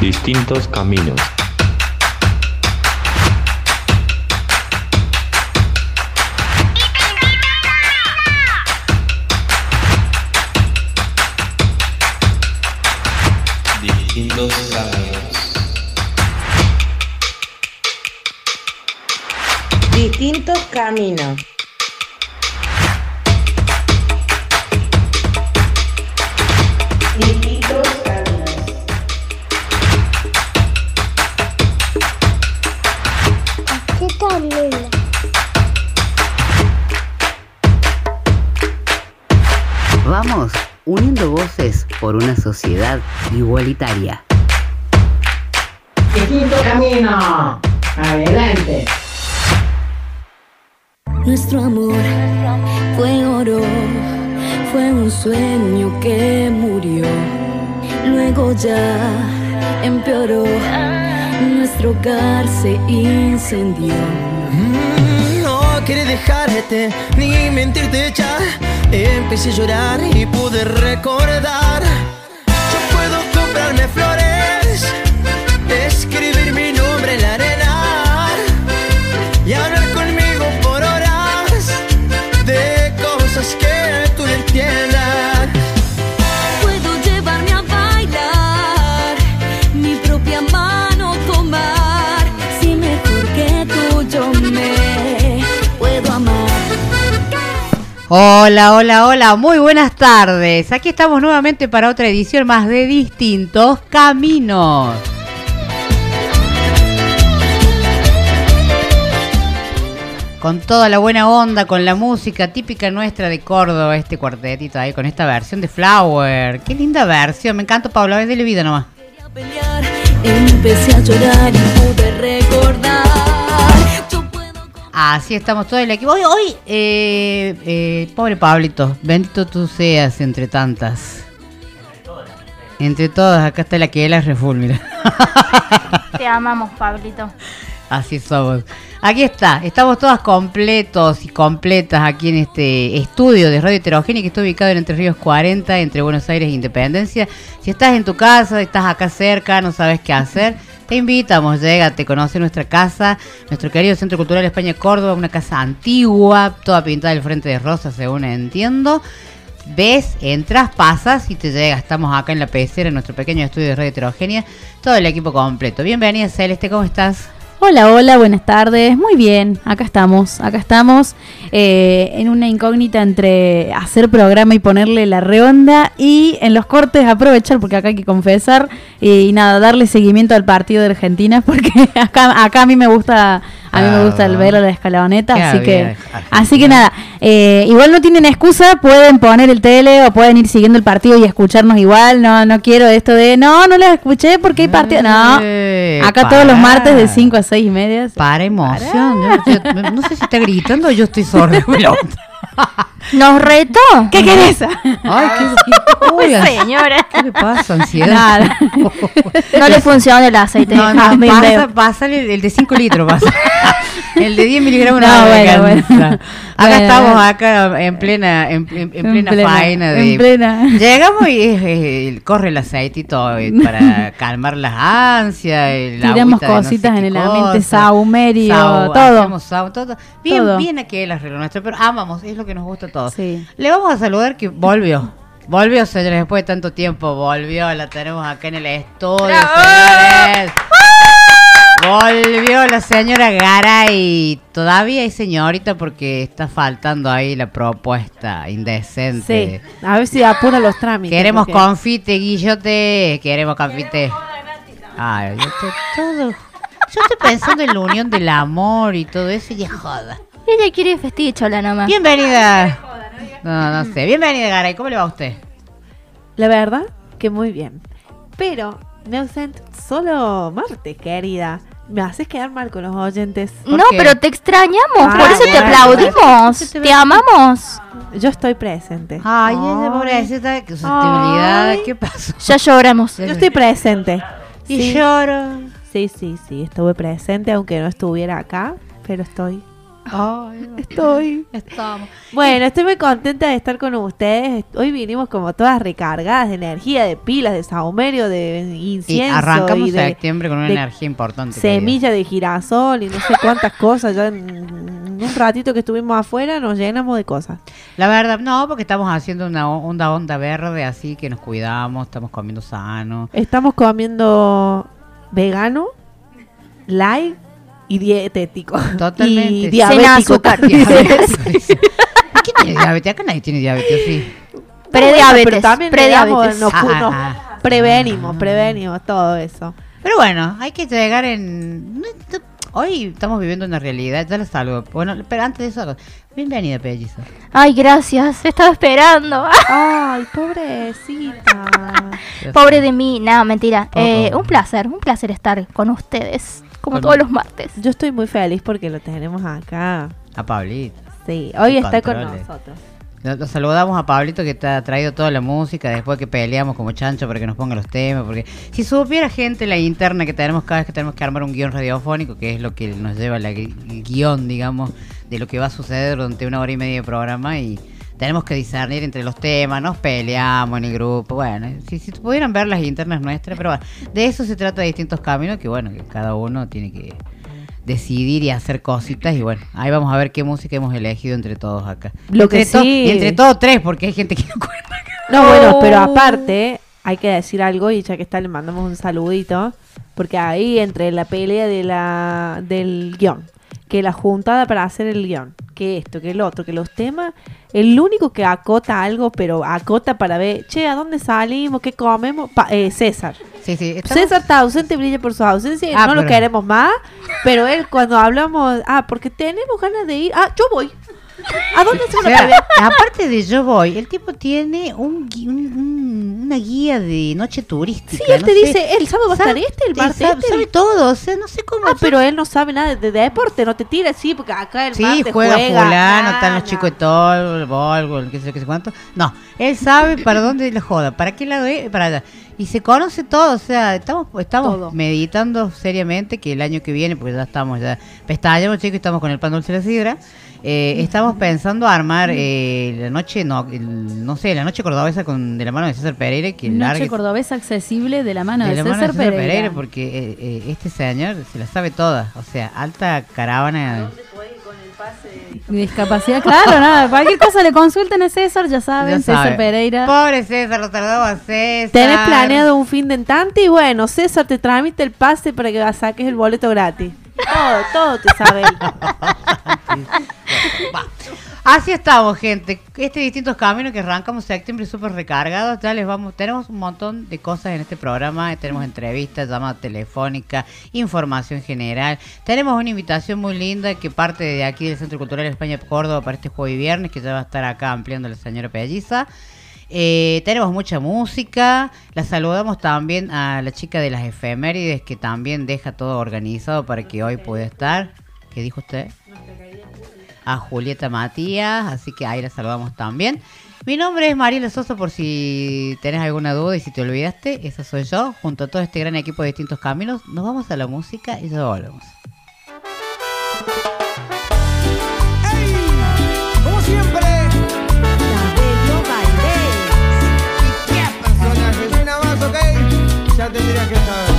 Distintos caminos. Distintos caminos. Distintos caminos. Por una sociedad igualitaria. Distinto camino. Adelante. Nuestro amor fue oro, fue un sueño que murió. Luego ya empeoró, nuestro hogar se incendió. Quería dejarte ni mentirte ya. Empecé a llorar y pude recordar. Yo puedo comprarme flores, escribir mi nombre en la arena Hola, hola, hola, muy buenas tardes. Aquí estamos nuevamente para otra edición más de Distintos Caminos. Con toda la buena onda, con la música típica nuestra de Córdoba, este cuartetito ahí, con esta versión de Flower. Qué linda versión, me encanta Pablo, es de vida nomás. Quería empecé a llorar y pude recordar. Así estamos todo el equipo. Hoy, hoy eh, eh, pobre Pablito, bendito tú seas entre tantas. Entre todas, acá está la que él es reful, mira. Te amamos, Pablito. Así somos. Aquí está, estamos todas completos y completas aquí en este estudio de Radio Heterogénea que está ubicado en Entre Ríos 40, entre Buenos Aires e Independencia. Si estás en tu casa, estás acá cerca, no sabes qué hacer, te invitamos, llégate, conoce nuestra casa, nuestro querido Centro Cultural España Córdoba, una casa antigua, toda pintada del frente de rosa, según entiendo. Ves, entras, pasas y te llegas. Estamos acá en la pecera, en nuestro pequeño estudio de Radio Heterogénea, todo el equipo completo. Bienvenida Celeste, ¿cómo estás? Hola, hola, buenas tardes. Muy bien, acá estamos, acá estamos eh, en una incógnita entre hacer programa y ponerle la reonda y en los cortes aprovechar, porque acá hay que confesar y, nada, darle seguimiento al partido de Argentina, porque acá, acá a mí me gusta, a mí me gusta el verlo de la escaloneta, Qué así que, Argentina. así que nada, eh, igual no tienen excusa, pueden poner el tele o pueden ir siguiendo el partido y escucharnos igual. No, no quiero esto de no, no les escuché porque hay partido. No, Eh, acá todos los martes de 5 a 6 y media. Para emoción. Yo- yo- no sé si está gritando o yo estoy sorda. ¿Nos retó? ¿Qué querés? Ay, qué, uy, Señora. ¿Qué le pasa? Ansiedad. Nada. No le funciona el aceite No, no, pasa, pasa el, el de 5 litros, pasa. El de 10 miligramos No, bueno, bueno. Acá Bueno. estamos, acá en plena, en, en- en plena, plena, faena de. en plena. Llegamos y eh, corre el aceitito eh, para calmar las ansias. el Tiramos de no sé cositas en el ambiente, saumerio, Sau- todo. sau- todo. Bien, Todo. bien aquí el arreglo nuestro, pero amamos, es lo que nos gusta a todos. Sí. Le vamos a saludar que volvió. Volvió, señores, después de tanto tiempo. Volvió, la tenemos acá en el estudio, señores. Volvió la señora Garay. Todavía hay señorita porque está faltando ahí la propuesta indecente. Sí, a ver si apura los trámites. Queremos porque- confite, Guillote. Queremos confite. Ay, yo estoy todo. Yo estoy pensando en la unión del amor y todo eso y es joda. Ella quiere festichola nomás. Bienvenida. No, no sé. Bienvenida, Garay. ¿Cómo le va a usted? La verdad que muy bien. Pero me ausento solo martes, querida. Me haces quedar mal con los oyentes. No, qué? pero te extrañamos, Ah, por eso te aplaudimos. Te amamos. Yo estoy presente. Ay, esa pobrecita, qué susceptibilidad. ¿Qué pasó? Ya lloramos. Yo estoy presente. Y Sí. lloro. Sí, sí, sí, estuve presente, aunque no estuviera acá, pero estoy. Estoy. Estamos. Bueno, estoy muy contenta de estar con ustedes. Hoy vinimos como todas recargadas de energía, de pilas, de saumerio, de Y incienso. arrancamos y de septiembre con una energía importante. semilla de girasol y no sé cuántas cosas. Ya en en un ratito que estuvimos afuera nos llenamos de cosas. La verdad, no, porque estamos haciendo una onda onda verde, así que nos cuidamos, estamos comiendo sano. Estamos comiendo vegano, light y dietético. Totalmente. Y Sin diabético. azúcar. también. ¿Quién tiene diabetes? Acá nadie tiene diabetes, sí. Prediabetes, Pero también prediabetes. nos, cu- Ah, nos ah, prevenimos, prevenimos todo eso. Pero bueno, hay que llegar en... Hoy estamos viviendo una realidad, ya lo saludo. Bueno, pero antes de eso, bienvenida, Pellizo. Ay, gracias. Estaba esperando. Ay, pobrecita. Pobre de mí. No, mentira. Eh, un placer, un placer estar con ustedes. Como todos los martes. Yo estoy muy feliz porque lo tenemos acá. A Pablito. Sí, hoy está con nosotros. Lo saludamos a Pablito que te ha traído toda la música después que peleamos como chancho para que nos ponga los temas. Porque si supiera gente la interna que tenemos cada vez que tenemos que armar un guion radiofónico, que es lo que nos lleva el guion, digamos, de lo que va a suceder durante una hora y media de programa y tenemos que discernir entre los temas, nos peleamos en el grupo. Bueno, si, si pudieran ver las internas nuestras, pero bueno, de eso se trata de distintos caminos que bueno, que cada uno tiene que decidir y hacer cositas y bueno, ahí vamos a ver qué música hemos elegido entre todos acá. Lo entre que sí- y entre todos tres, porque hay gente que no cuenta. No, bueno, pero aparte hay que decir algo y ya que está le mandamos un saludito porque ahí entre la pelea de la del guion, que la juntada para hacer el guion, que esto, que el otro, que los temas, el único que acota algo, pero acota para ver, che, ¿a dónde salimos? ¿Qué comemos? Pa- eh, César. Sí, sí, estamos- César está ausente, brilla por su ausencia, y Ah, no lo queremos más, pero él cuando hablamos, ah, porque tenemos ganas de ir, ah, yo voy. ¿A dónde se O sea, aparte de yo voy, el tipo tiene un, un- un- una guía de noche turística. Sí, él no te sé. dice, el sábado va a estar este, el te martes sabe, este. sabe todo, o sea, no sé cómo. Ah, pero él no sabe nada de deporte, no te tira así, porque acá el Sí, martes juega, juega fulano, están los chicos de todo, el volvo, qué sé qué sé cuánto. No, él sabe para dónde le joda, para qué lado es, para allá. Y se conoce todo, o sea, estamos estamos Todo. meditando seriamente que el año que viene, porque ya estamos, ya pestañamos chicos, y estamos con el pan dulce de la sidra. Eh, estamos pensando armar eh, la noche, no, el- no sé, la noche cordobesa con de la mano de César Pereira, que Noche largue cordobesa accesible de la mano de, de la César, mano de César Pereira. Pereira, porque eh, eh, este señor se la sabe toda, o sea, alta caravana. Discapacidad, claro, nada. Cualquier cosa le consulten a César, ya saben, Ya César sabe. Pereira. Pobre César, lo saludamos a César. Tenés planeado un fin de entante y bueno, César te tramite el pase para que saques el boleto gratis. Todo, todo te sabe. Así estamos, gente. Este distintos caminos que arrancamos septiembre súper recargados. Ya les vamos, tenemos un montón de cosas en este programa. Tenemos entrevistas, llamada telefónica, información general. Tenemos una invitación muy linda que parte de aquí del Centro Cultural España Córdoba para este jueves y viernes, que ya va a estar acá ampliando la señora Pelliza. Eh, tenemos mucha música. La saludamos también a la chica de las efemérides que también deja todo organizado para que hoy pueda estar. ¿Qué dijo usted? a Julieta Matías, así que ahí la saludamos también. Mi nombre es Mariela Sosa por si tenés alguna duda y si te olvidaste, esa soy yo, junto a todo este gran equipo de distintos caminos. Nos vamos a la música y ya volvemos. Ya tendrías que saber.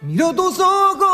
Miro tus ojos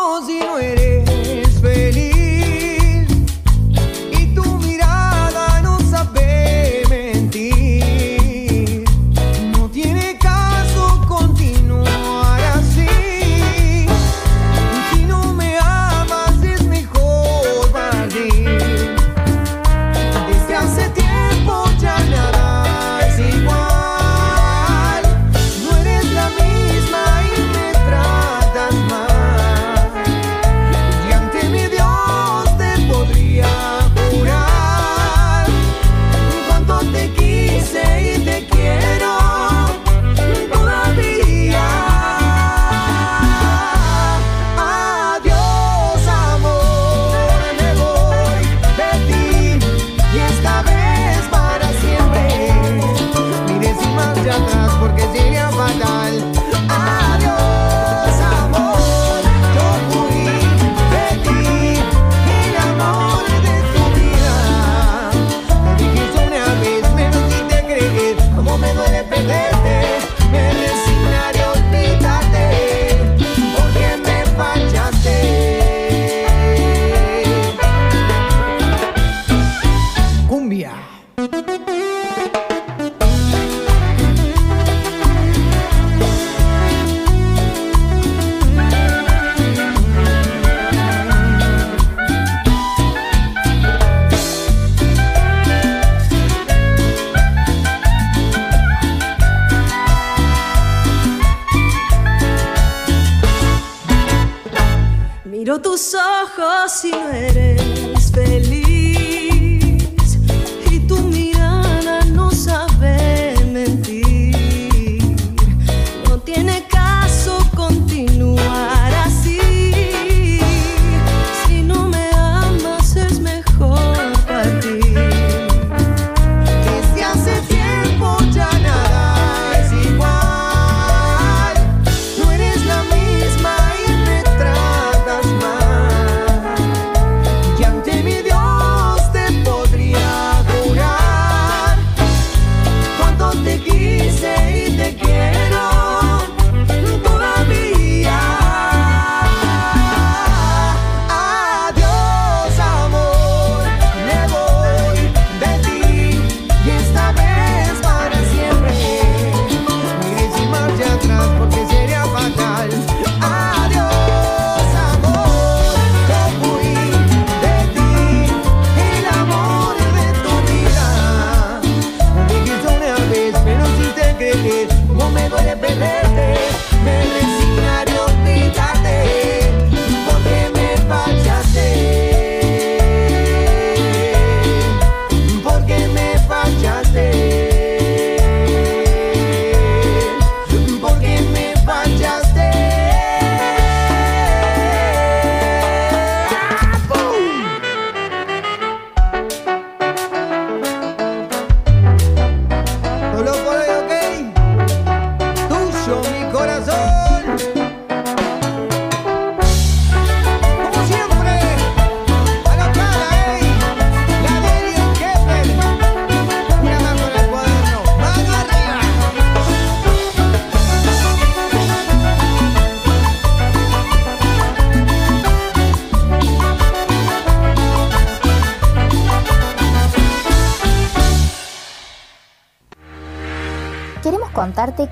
Miro tus ojos y no eres feliz.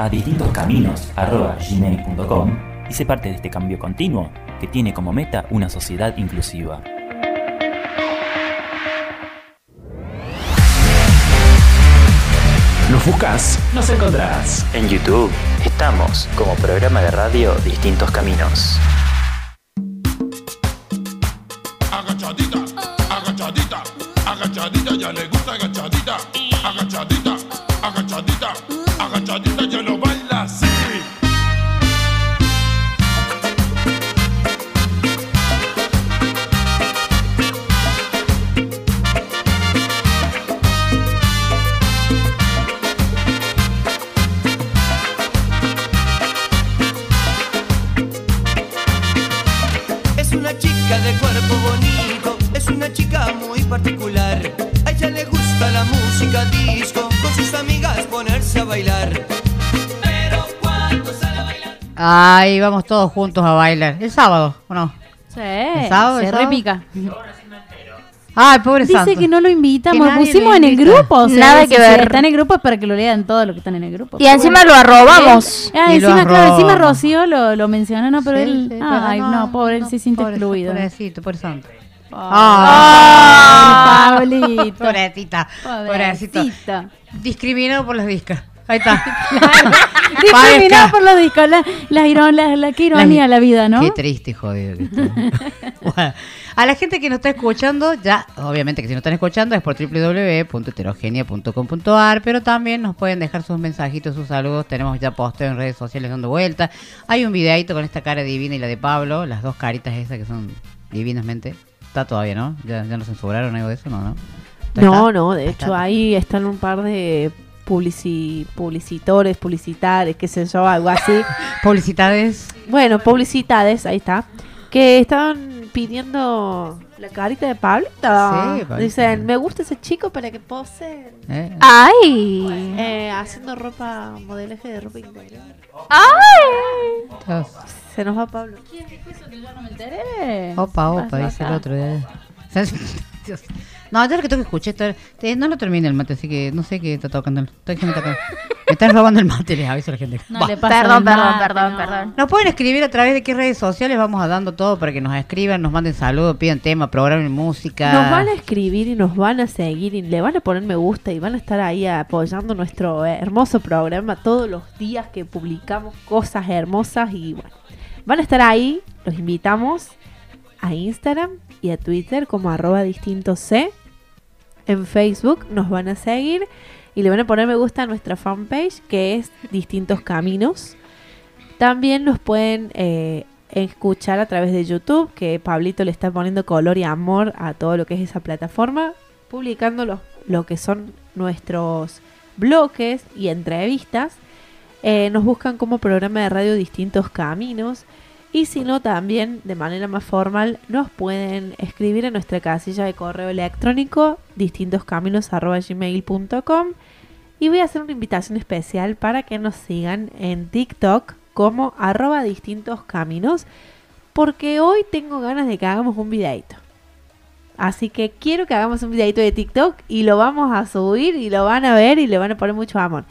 a distintoscaminos.gmail.com y sé parte de este cambio continuo que tiene como meta una sociedad inclusiva. Nos buscas, nos encontrarás. En YouTube estamos como programa de radio Distintos Caminos. Agachadita, agachadita, agachadita, ya le gusta agachadita, agachadita, agachadita, Ay, vamos todos juntos a bailar. ¿El sábado o no? Sí, ¿El sábado? se ¿El sábado? repica. Ay, pobre Dice santo. que no lo invitamos, lo pusimos lo en el invita. grupo. o sea, Nada si que se ver. Está en el grupo es para que lo lean todos los que están en el grupo. Y encima lo arrobamos. Ah, Y lo encima, claro, encima. Rocío lo, lo mencionó, no, pero Sí, él. sí, ay, pero no, pobre, él se siente pobre- excluido. Pobrecito, pobre santo. Ah, Pablito. Pobrecita. Pobrecito. Discriminado por las discas. Ahí está. Discriminado por los discos. La, la, la, la- qué ironía la vida, ¿no? Qué triste jodido que está. Bueno, a la gente que nos está escuchando, ya, obviamente que si nos están escuchando es por www.heterogenia.com.ar, pero también nos pueden dejar sus mensajitos, sus saludos. Tenemos ya posteo en redes sociales dando vuelta. Hay un videito con esta cara divina y la de Pablo, las dos caritas esas que son divinamente. Está todavía, ¿no? Ya, ya no censuraron algo de eso, no, ¿no? No, ¿Está? no, de hecho ahí están un par de publici publicitores, publicitarios, qué sé yo, algo así. Publicitades. Bueno, publicitades, ahí está. Que estaban pidiendo la carita de Pablito. Sí. Dicen, me gusta ese chico para que pose. Eh. ¡Ay! Eh, haciendo ropa, modelaje de ropa interior. ¡Ay! Se nos va Pablo. ¿Quién dijo eso que yo no me enteré? Opa, opa, dice el otro. ya. Dios. No, yo lo que tengo que escuchar esto, te- no lo termine el mate, así que no sé qué está tocando. Estoy que me, está- me están robando el mate, les aviso a la gente. No le pasa Perdón, perdón, mate, perdón, no. perdón. Nos pueden escribir a través de qué redes sociales vamos a dando todo para que nos escriban, nos manden saludos, pidan tema, programen música. Nos van a escribir y nos van a seguir y le van a poner me gusta y van a estar ahí apoyando nuestro eh, hermoso programa todos los días que publicamos cosas hermosas y bueno, van a estar ahí, los invitamos a Instagram y a Twitter como arroba distinto C. En Facebook nos van a seguir y le van a poner me gusta a nuestra fanpage que es Distintos Caminos. También nos pueden eh, escuchar a través de YouTube, que Pablito le está poniendo color y amor a todo lo que es esa plataforma, publicando lo que son nuestros bloques y entrevistas. Eh, nos buscan como programa de radio Distintos Caminos. Y si no, también de manera más formal nos pueden escribir en nuestra casilla de correo electrónico distintoscaminos.gmail.com y voy a hacer una invitación especial para que nos sigan en TikTok como arroba distintos caminos porque hoy tengo ganas de que hagamos un videito. Así que quiero que hagamos un videito de TikTok y lo vamos a subir y lo van a ver y le van a poner mucho amor.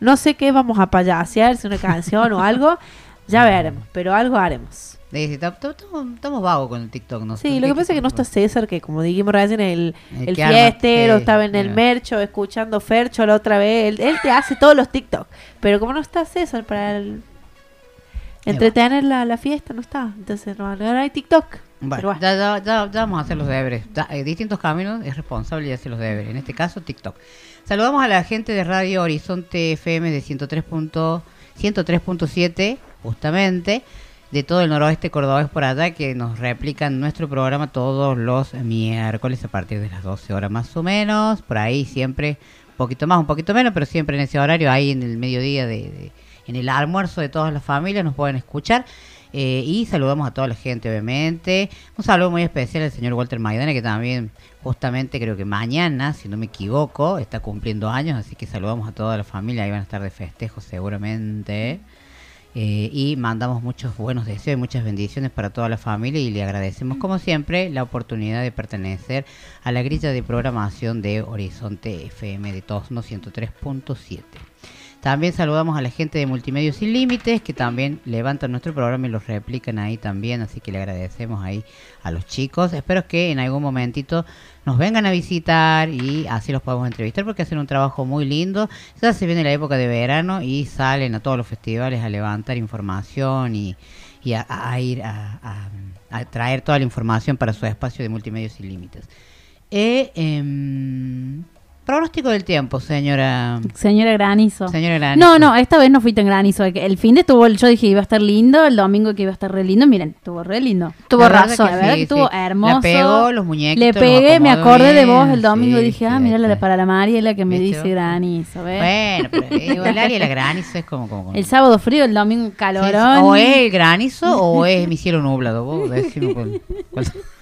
No sé qué vamos a payasear, si una canción o algo, ya veremos, pero algo haremos. Dice, "Tam- tam- tam- Estamos vagos con el TikTok, ¿no? Sí, lo que pasa es que no está César, que como dijimos recién, el, El el arma, fiestero, sí, estaba en el mercho, escuchando Fercho la otra vez. Él, él te hace todos los TikTok. Pero como no está César para el- entretener la, la fiesta, no está. Entonces no, no hay TikTok. Bueno, Pero bueno. ya, ya- ya- ya vamos a hacer los deberes. Eh, distintos caminos es responsable de hacer los deberes. En este caso, TikTok. Saludamos a la gente de Radio Horizonte FM de 103 punto- 103.7, justamente, de todo el noroeste cordobés por allá, que nos replican nuestro programa todos los miércoles a partir de las 12 horas más o menos. Por ahí siempre, un poquito más, un poquito menos, pero siempre en ese horario, ahí en el mediodía de- de en el almuerzo de todas las familias, nos pueden escuchar. Eh, y saludamos a toda la gente, obviamente. Un saludo muy especial al señor Walter Maidana, que también, justamente, creo que mañana, si no me equivoco, está cumpliendo años. Así que saludamos a toda la familia. Ahí van a estar de festejo, seguramente. Eh, y mandamos muchos buenos deseos y muchas bendiciones para toda la familia. Y le agradecemos, como siempre, la oportunidad de pertenecer a la grilla de programación de Horizonte FM de Tosno 103.7. También saludamos a la gente de Multimedios Sin Límites, que también levantan nuestro programa y los replican ahí también, así que le agradecemos ahí a los chicos. Espero que en algún momentito nos vengan a visitar y así los podemos entrevistar porque hacen un trabajo muy lindo. Ya se viene la época de verano y salen a todos los festivales a levantar información y, y a, ir a, a- a traer toda la información para su espacio de Multimedios Sin Límites. Eh, em, pronóstico del tiempo, señora. Señora Granizo. Señora Granizo. No, no, esta vez no fui tan granizo. El fin de estuvo, yo dije iba a estar lindo, el domingo que iba a estar re lindo, miren, estuvo re lindo. Tuvo razón. La verdad Sí, que estuvo sí. hermoso. Pegó, los Le pegué, me acordé de vos el domingo, sí, dije, ah, mira la para la Mariela que me dice granizo, ¿ves? Bueno, pero eh, el área la granizo es como... como, como- El sábado frío, el domingo calorón. O es el granizo o es mi cielo nublado. Vos decime cuál- cuál-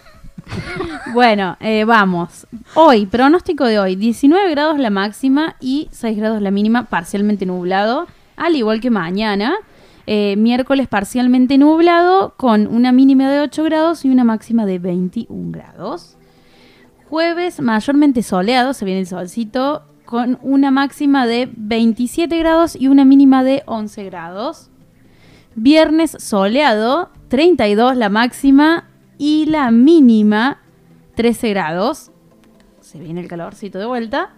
Bueno, eh, vamos. Hoy, pronóstico de hoy, 19 grados la máxima y 6 grados la mínima, parcialmente nublado, al igual que mañana. Eh, miércoles parcialmente nublado con una mínima de 8 grados y una máxima de 21 grados. Jueves mayormente soleado, se viene el solcito, con una máxima de 27 grados y una mínima de 11 grados. Viernes soleado, 32 la máxima y la mínima 13 grados. Se viene el calorcito de vuelta.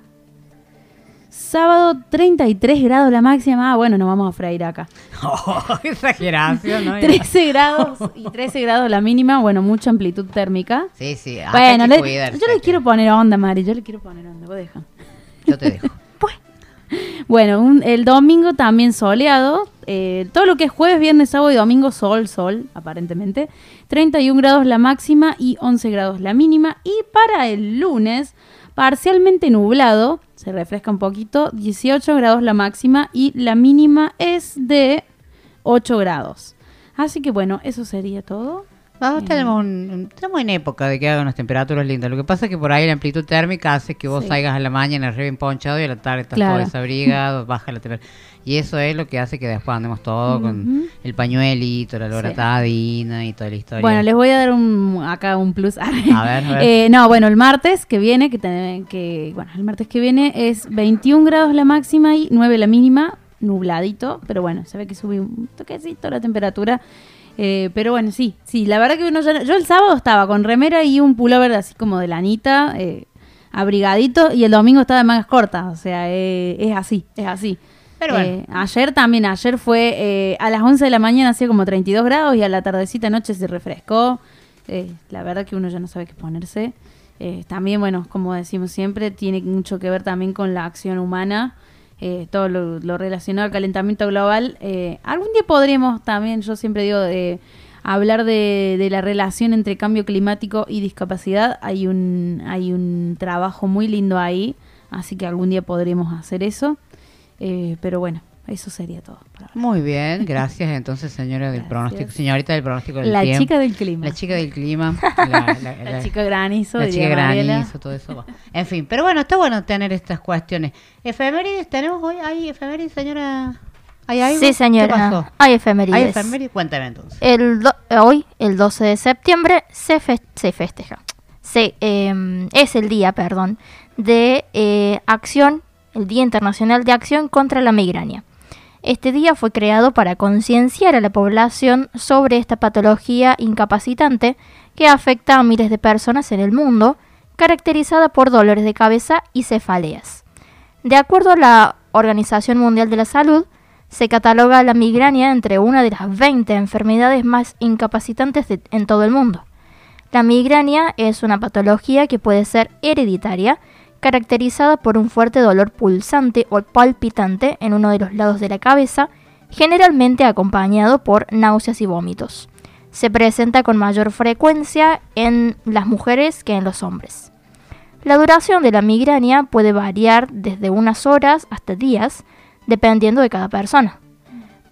Sábado 33 grados la máxima. Ah, bueno, nos vamos a freír acá. Oh, exageración, ¿no? 13 grados y 13 grados la mínima. Bueno, mucha amplitud térmica. Sí, sí. Bueno, le- cuidarse, yo le quiero poner onda, Mari. Yo le quiero poner onda. Vos deja. Yo te dejo. Bueno, el domingo también soleado. eh, todo lo que es jueves, viernes, sábado y domingo, sol, sol, aparentemente. 31 grados la máxima y 11 grados la mínima. Y para el lunes, parcialmente nublado, se refresca un poquito, 18 grados la máxima y la mínima es de 8 grados. Así que bueno, eso sería todo. Vamos, tenemos, un- un- estamos en época de que hagan unas temperaturas lindas. Lo que pasa es que por ahí la amplitud térmica hace que vos Sí. salgas a la mañana re bien ponchado y a la tarde estás Claro. todo desabrigado, baja la temperatura. Y eso es lo que hace que después andemos todo con el pañuelito, la loratadina y toda la historia. Bueno, les voy a dar un, acá un plus. A ver, a ver. Eh, no, bueno, el martes que viene, que, ten- que bueno, el martes que viene es 21 grados la máxima y 9 la mínima, nubladito, pero bueno, se ve que sube un toquecito la temperatura. Eh, pero bueno, sí, sí, la verdad que uno ya, yo el sábado estaba con remera y un pullover así como de lanita, eh, abrigadito, y el domingo estaba de mangas cortas, o sea, eh, es así, es así. Pero bueno. Eh, ayer también, ayer fue eh, a las 11 de la mañana hacía como 32 grados y a la tardecita noche se refrescó. Eh, la verdad que uno ya no sabe qué ponerse. Eh, también, bueno, como decimos siempre, tiene mucho que ver también con la acción humana, eh, todo lo, relacionado al calentamiento global. Eh, algún día podremos también, yo siempre digo, de hablar de, de la relación entre cambio climático y discapacidad. Hay un, hay un trabajo muy lindo ahí, así que algún día podremos hacer eso. Eh, pero bueno, eso sería todo. por ahora. Muy bien, gracias entonces señora del pronóstico, señorita del pronóstico del La tiempo. chica del clima. La chica del clima. La, la- La la- chica granizo, La chica Mariela. granizo, todo eso. va. En fin, pero bueno, está bueno tener estas cuestiones. Efemérides, ¿tenemos hoy? ¿Hay efemérides, señora? ¿Hay algo? Sí, señora. ¿Qué pasó? Hay efemérides. ¿Hay efemérides? Cuéntame entonces. El do- hoy, el 12 de septiembre, se, fe- se festeja. Se, eh, es el día, perdón, de eh, acción, el Día Internacional de Acción contra la Migraña. Este día fue creado para concienciar a la población sobre esta patología incapacitante que afecta a miles de personas en el mundo, caracterizada por dolores de cabeza y cefaleas. De acuerdo a la Organización Mundial de la Salud, se cataloga la migraña entre una de las 20 enfermedades más incapacitantes en todo el mundo. La migraña es una patología que puede ser hereditaria, caracterizada por un fuerte dolor pulsante o palpitante en uno de los lados de la cabeza, generalmente acompañado por náuseas y vómitos. Se presenta con mayor frecuencia en las mujeres que en los hombres. La duración de la migraña puede variar desde unas horas hasta días, dependiendo de cada persona.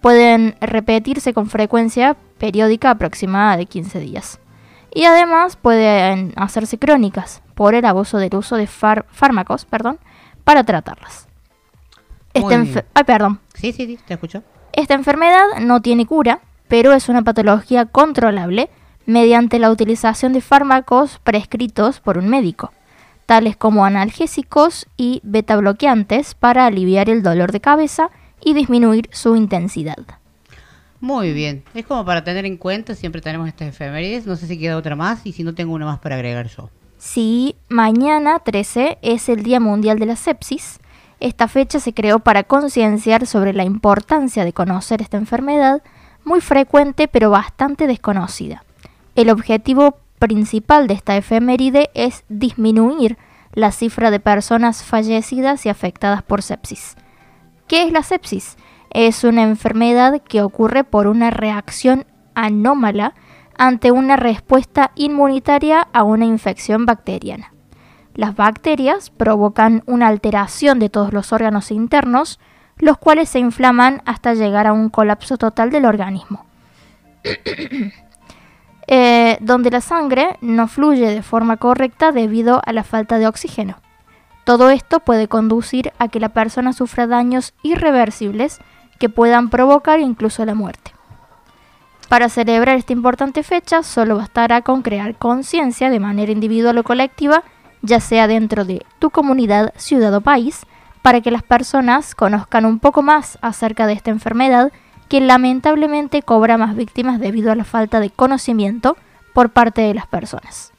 Pueden repetirse con frecuencia periódica aproximada de 15 días. Y además pueden hacerse crónicas por el abuso del uso de fármacos perdón, para tratarlas. Esta. Ay, perdón. Sí, sí, sí, te escucho. Esta enfermedad no tiene cura, pero es una patología controlable mediante la utilización de fármacos prescritos por un médico, tales como analgésicos y betabloqueantes para aliviar el dolor de cabeza y disminuir su intensidad. Muy bien. Es como para tener en cuenta, siempre tenemos estas efemérides. No sé si queda otra más y si no tengo una más para agregar yo. Si mañana 13 es el Día Mundial de la Sepsis, esta fecha se creó para concienciar sobre la importancia de conocer esta enfermedad, muy frecuente pero bastante desconocida. El objetivo principal de esta efeméride es disminuir la cifra de personas fallecidas y afectadas por sepsis. ¿Qué es la sepsis? Es una enfermedad que ocurre por una reacción anómala ante una respuesta inmunitaria a una infección bacteriana. Las bacterias provocan una alteración de todos los órganos internos, los cuales se inflaman hasta llegar a un colapso total del organismo. Eh, donde la sangre no fluye de forma correcta debido a la falta de oxígeno. Todo esto puede conducir a que la persona sufra daños irreversibles que puedan provocar incluso la muerte. Para celebrar esta importante fecha solo bastará con crear conciencia de manera individual o colectiva, ya sea dentro de tu comunidad, ciudad o país, para que las personas conozcan un poco más acerca de esta enfermedad que lamentablemente cobra más víctimas debido a la falta de conocimiento por parte de las personas.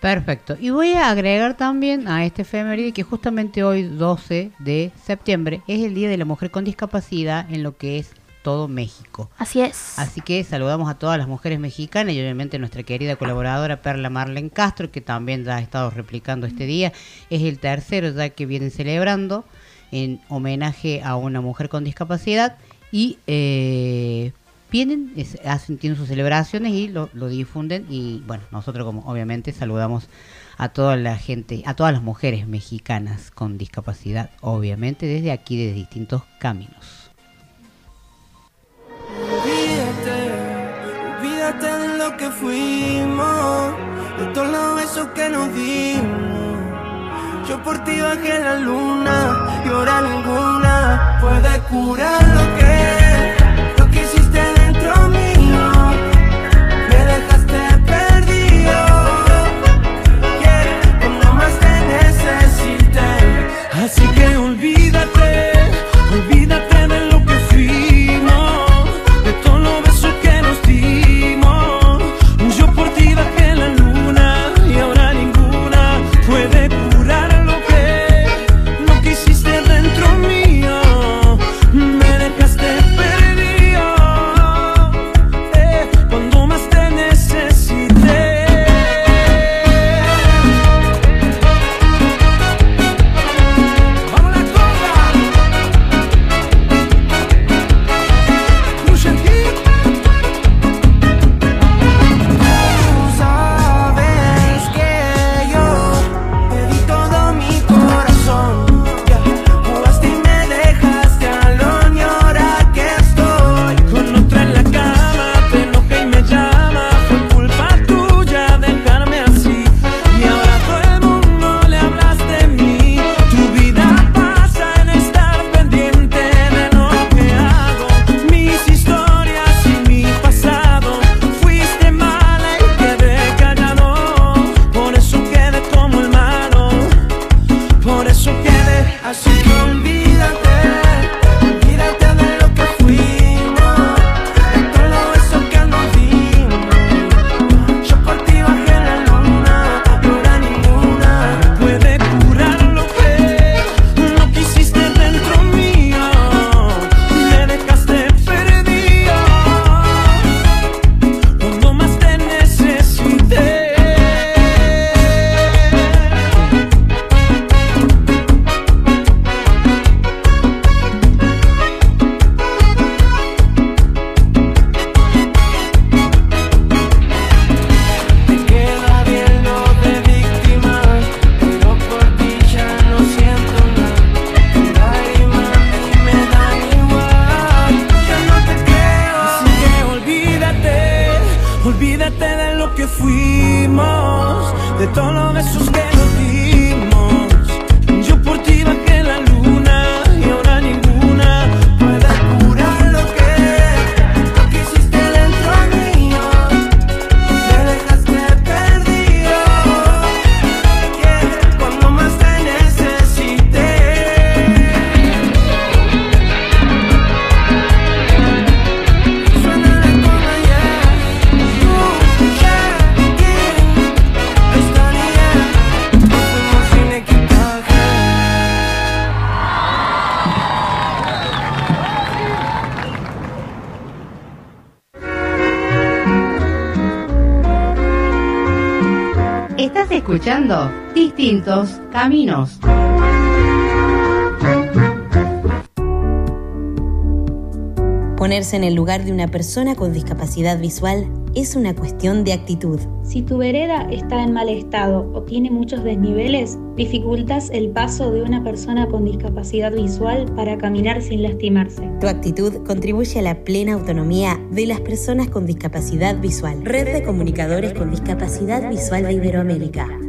Perfecto. Y voy a agregar también a este efeméride que justamente hoy, 12 de septiembre, es el Día de la Mujer con Discapacidad en lo que es todo México. Así es. Así que saludamos a todas las mujeres mexicanas y obviamente nuestra querida colaboradora Perla Marlen Castro, que también ya ha estado replicando este día. Es el tercero ya que vienen celebrando en homenaje a una mujer con discapacidad y eh, vienen, hacen, tienen sus celebraciones y lo, lo difunden y bueno, nosotros como obviamente saludamos a toda la gente, a todas las mujeres mexicanas con discapacidad, obviamente desde aquí, desde distintos caminos. que fuimos, de todos los besos que nos dimos. Yo por ti bajé la luna y ahora ninguna puede curar lo que Así distintos caminos. Ponerse en el lugar de una persona con discapacidad visual es una cuestión de actitud. Si tu vereda está en mal estado o tiene muchos desniveles, dificultas el paso de una persona con discapacidad visual para caminar sin lastimarse. Tu actitud contribuye a la plena autonomía de las personas con discapacidad visual. Red de Comunicadores con Discapacidad Visual de Iberoamérica.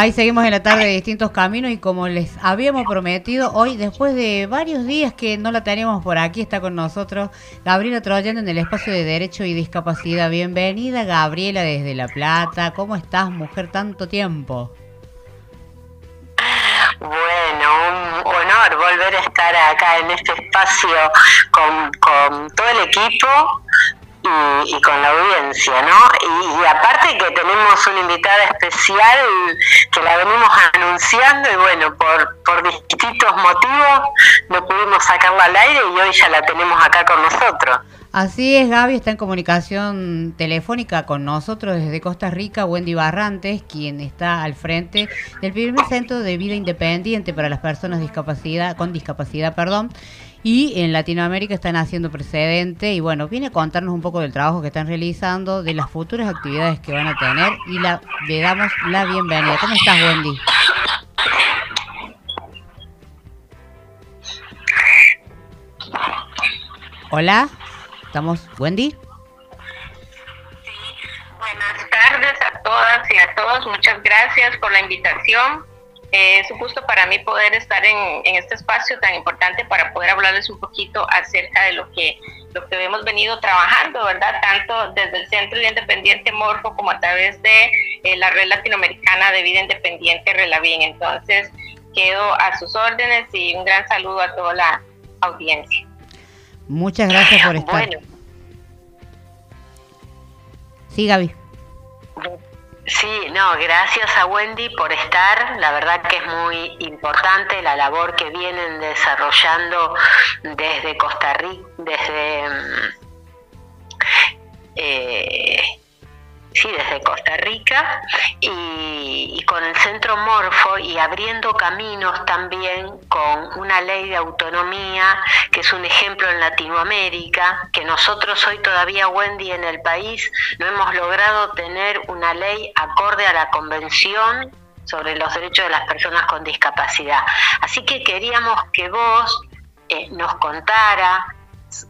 Ahí seguimos en la tarde de distintos caminos y como les habíamos prometido, hoy después de varios días que no la teníamos por aquí, está con nosotros Gabriela Troyano en el espacio de Derecho y Discapacidad. Bienvenida Gabriela desde La Plata. ¿Cómo estás, mujer, tanto tiempo? Bueno, un honor volver a estar acá en este espacio con, con todo el equipo y, y con la audiencia, ¿no? Y, aparte que tenemos una invitada especial que la venimos anunciando y bueno, por, por distintos motivos no pudimos sacarla al aire y hoy ya la tenemos acá con nosotros. Así es, Gaby está en comunicación telefónica con nosotros desde Costa Rica, Wendy Barrantes, quien está al frente del primer centro de vida independiente para las personas discapacidad, con discapacidad, perdón, y en Latinoamérica están haciendo precedente y bueno, viene a contarnos un poco del trabajo que están realizando, de las futuras actividades que van a tener y la, le damos la bienvenida. ¿Cómo estás, Wendy? Hola, ¿estamos Wendy? Buenas tardes a todas y a todos. Muchas gracias por la invitación. Eh, es un gusto para mí poder estar en, en, este espacio tan importante para poder hablarles un poquito acerca de lo que, lo que hemos venido trabajando, ¿verdad? Tanto desde el Centro de Independiente Morfo como a través de eh, la Red Latinoamericana de Vida Independiente Relavín. Entonces, quedo a sus órdenes y un gran saludo a toda la audiencia. Muchas gracias por estar. Bueno, Sí, Gaby. Sí, no, gracias a Wendy por estar. La verdad que es muy importante la labor que vienen desarrollando desde Costa Rica, desde mm, eh, sí, desde Costa Rica y, con el Centro Morfo y abriendo caminos también con una ley de autonomía que es un ejemplo en Latinoamérica, que nosotros hoy todavía, Wendy, en el país no hemos logrado tener una ley acorde a la Convención sobre los derechos de las personas con discapacidad. Así que queríamos que vos eh, nos contara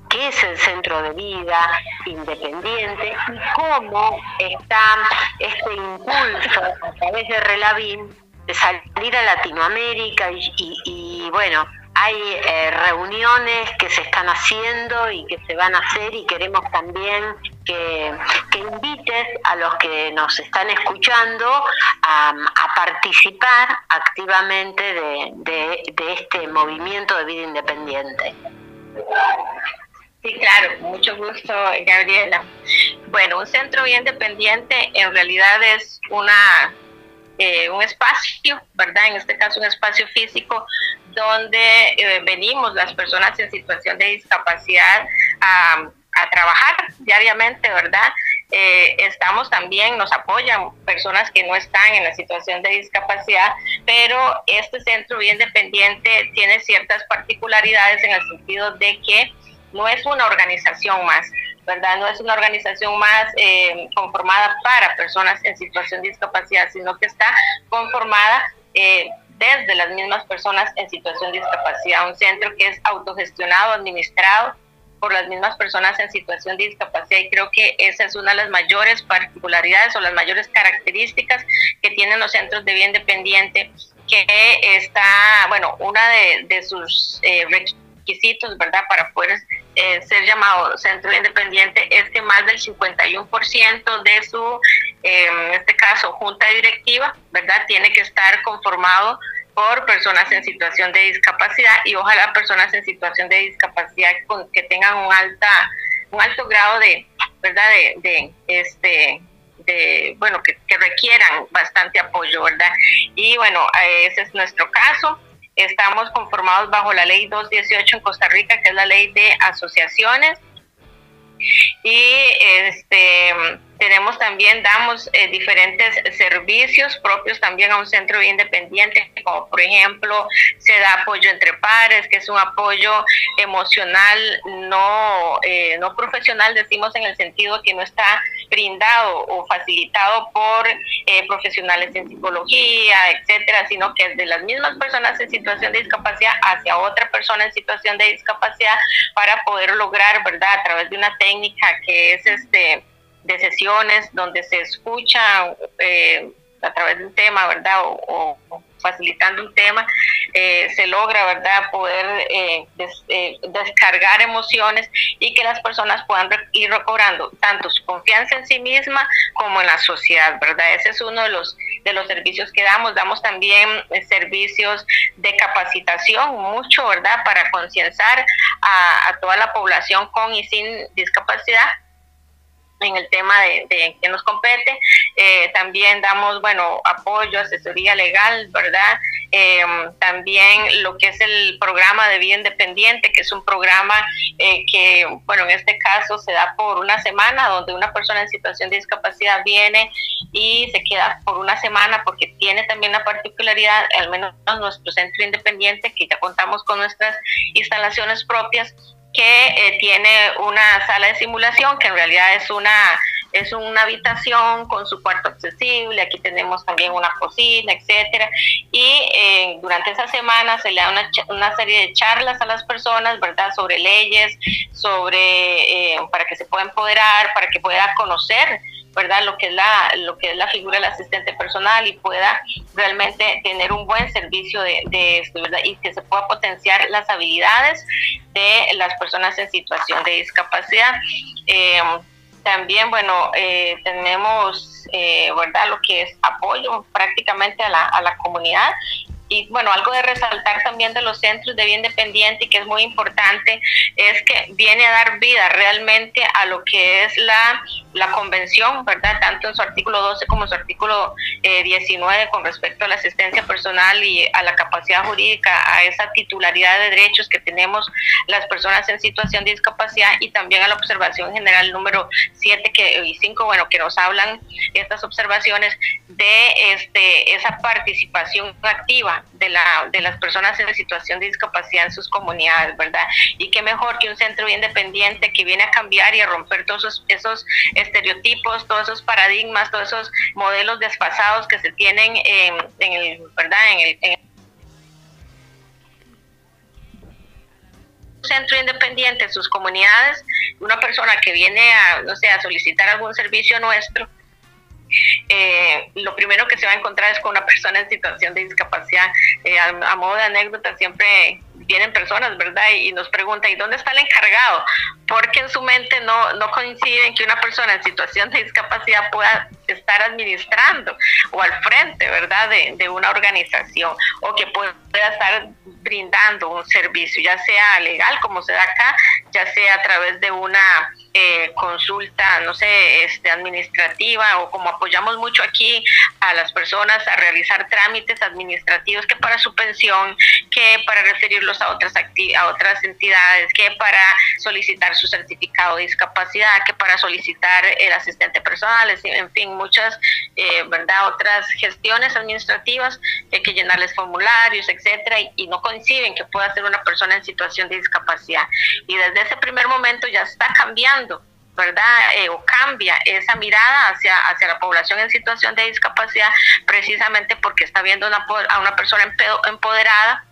qué es el centro de vida independiente y cómo está este impulso a través de Relavín de salir a Latinoamérica y, bueno, hay eh, reuniones que se están haciendo y que se van a hacer y queremos también que, invites a los que nos están escuchando a, participar activamente de este movimiento de vida independiente. Sí, claro, mucho gusto, Gabriela. Bueno, un centro bien dependiente en realidad es una eh, un espacio, ¿verdad? En este caso un espacio físico donde eh, venimos las personas en situación de discapacidad a, a trabajar diariamente, ¿verdad? Eh, estamos también, nos apoyan personas que no están en la situación de discapacidad, pero este centro bien dependiente tiene ciertas particularidades en el sentido de que no es una organización más, ¿verdad? No es una organización más eh, conformada para personas en situación de discapacidad, sino que está conformada eh, desde las mismas personas en situación de discapacidad. Un centro que es autogestionado, administrado por las mismas personas en situación de discapacidad y creo que esa es una de las mayores particularidades o las mayores características que tienen los centros de vida independiente que está, bueno, una de, sus eh, requisitos, ¿verdad? Para poder eh, ser llamado centro independiente es que más del 51% de su, eh, en este caso, junta directiva, ¿verdad? Tiene que estar conformado por personas en situación de discapacidad y ojalá personas en situación de discapacidad con, que tengan un alta un alto grado de verdad de, este de bueno que, requieran bastante apoyo verdad y bueno ese es nuestro caso. Estamos conformados bajo la ley 218 en Costa Rica que es la ley de asociaciones. Y este tenemos también, damos eh, diferentes servicios propios también a un centro independiente, como por ejemplo se da apoyo entre pares, que es un apoyo emocional no, eh, no profesional, decimos en el sentido que no está brindado o facilitado por eh, profesionales en psicología, etcétera, sino que es de las mismas personas en situación de discapacidad hacia otra persona en situación de discapacidad para poder lograr, ¿verdad?, a través de una técnica que es este de sesiones donde se escucha eh, a través de un tema, ¿verdad? O, facilitando un tema, eh, se logra, ¿verdad?, poder eh, des- eh, descargar emociones y que las personas puedan re- ir recobrando tanto su confianza en sí misma como en la sociedad, ¿verdad? Ese es uno de los, de los servicios que damos. Damos también eh, servicios de capacitación, mucho, ¿verdad?, para concienciar a toda la población con y sin discapacidad en el tema de, que nos compete. Eh, también damos, bueno, apoyo, asesoría legal, ¿verdad? Eh, también lo que es el programa de vida independiente, que es un programa eh, que, bueno, en este caso se da por una semana, donde una persona en situación de discapacidad viene y se queda por una semana porque tiene también la particularidad, al menos nuestro centro independiente, que ya contamos con nuestras instalaciones propias, que eh, tiene una sala de simulación que en realidad es una es una habitación con su cuarto accesible, aquí tenemos también una cocina, etcétera, y eh, durante esa semana se le da una, una serie de charlas a las personas, ¿verdad?, sobre leyes, sobre, eh, para que se pueda empoderar, para que pueda conocer, ¿verdad?, lo que es la, lo que es la figura del asistente personal y pueda realmente tener un buen servicio de, de esto, ¿verdad?, y que se pueda potenciar las habilidades de las personas en situación de discapacidad. Eh, también, bueno, eh, tenemos, eh, ¿verdad?, lo que es apoyo prácticamente a la, a la comunidad. Y bueno, algo de resaltar también de los centros de vida independiente y que es muy importante es que viene a dar vida realmente a lo que es la, la convención, ¿verdad? Tanto en su artículo 12 como en su artículo eh, 19 con respecto a la asistencia personal y a la capacidad jurídica, a esa titularidad de derechos que tenemos las personas en situación de discapacidad y también a la observación general número 7 que, y 5, bueno, que nos hablan estas observaciones de este, esa participación activa de, la, de las personas en situación de discapacidad en sus comunidades, ¿verdad? Y qué mejor que un centro independiente que viene a cambiar y a romper todos esos, esos estereotipos, todos esos paradigmas, todos esos modelos desfasados que se tienen en, en el, ¿verdad? En el, en el centro independiente en sus comunidades, una persona que viene a, no sé, a solicitar algún servicio nuestro, eh, lo primero que se va a encontrar es con una persona en situación de discapacidad. Eh, a, a modo de anécdota, siempre vienen personas, ¿verdad? Y, y nos preguntan, ¿y dónde está el encargado? Porque en su mente no, no coincide en que una persona en situación de discapacidad pueda estar administrando o al frente, ¿verdad? De, de una organización o que pueda estar brindando un servicio, ya sea legal como se da acá, ya sea a través de una eh, consulta, no sé, este, administrativa o como apoyamos mucho aquí a las personas a realizar trámites administrativos que para su pensión, que para referirlos a otras a otras entidades, que para solicitar su certificado de discapacidad, que para solicitar el asistente personal, en fin, muchas, eh, ¿verdad? Otras gestiones administrativas, hay que llenarles formularios, etcétera, y, y no coinciden que pueda ser una persona en situación de discapacidad. Y desde ese primer momento ya está cambiando ¿verdad? Eh, o cambia esa mirada hacia, hacia la población en situación de discapacidad precisamente porque está viendo una, a una persona empoderada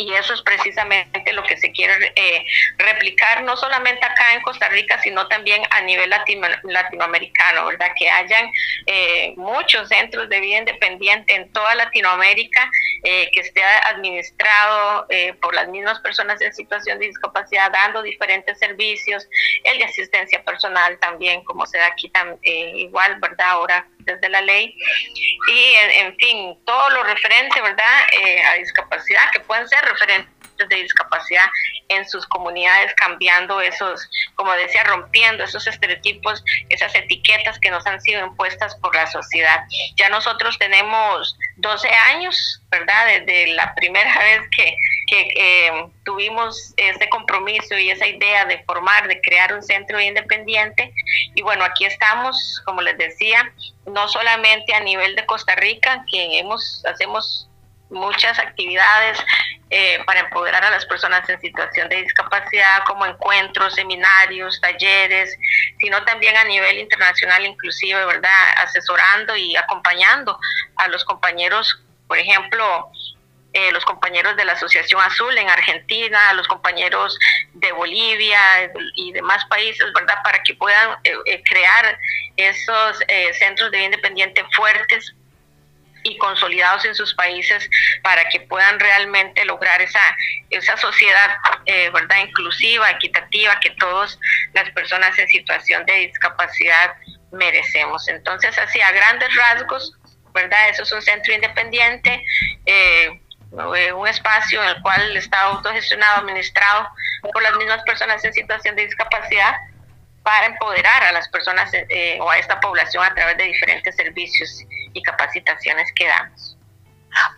y eso es precisamente lo que se quiere eh, replicar no solamente acá en Costa Rica, sino también a nivel latino- latinoamericano, ¿verdad? Que hayan eh, muchos centros de vida independiente en toda Latinoamérica eh, que esté administrado eh, por las mismas personas en situación de discapacidad, dando diferentes servicios, el de asistencia personal también, como se da aquí tam- eh, igual, ¿verdad? Ahora desde la ley. Y, en, en fin, todo lo referente, ¿verdad? Eh, a discapacidad, que pueden ser referentes de discapacidad en sus comunidades, cambiando esos, como decía, rompiendo esos estereotipos, esas etiquetas que nos han sido impuestas por la sociedad. Ya nosotros tenemos 12 años, ¿verdad? Desde la primera vez que, que eh, tuvimos ese compromiso y esa idea de formar, de crear un centro independiente. Y bueno, aquí estamos, como les decía, no solamente a nivel de Costa Rica, que hemos, hacemos muchas actividades eh, para empoderar a las personas en situación de discapacidad, como encuentros, seminarios, talleres, sino también a nivel internacional, inclusive, ¿verdad? Asesorando y acompañando a los compañeros, por ejemplo, eh, los compañeros de la Asociación Azul en Argentina, los compañeros de Bolivia y demás países, ¿verdad? Para que puedan eh, eh, crear esos eh, centros de vida independiente fuertes y consolidados en sus países para que puedan realmente lograr esa, esa sociedad eh, verdad inclusiva, equitativa, que todas las personas en situación de discapacidad merecemos. Entonces, así a grandes rasgos, ¿verdad? Eso es un centro independiente, eh, eh, un espacio en el cual está autogestionado, administrado por las mismas personas en situación de discapacidad para empoderar a las personas eh, o a esta población a través de diferentes servicios y capacitaciones que damos.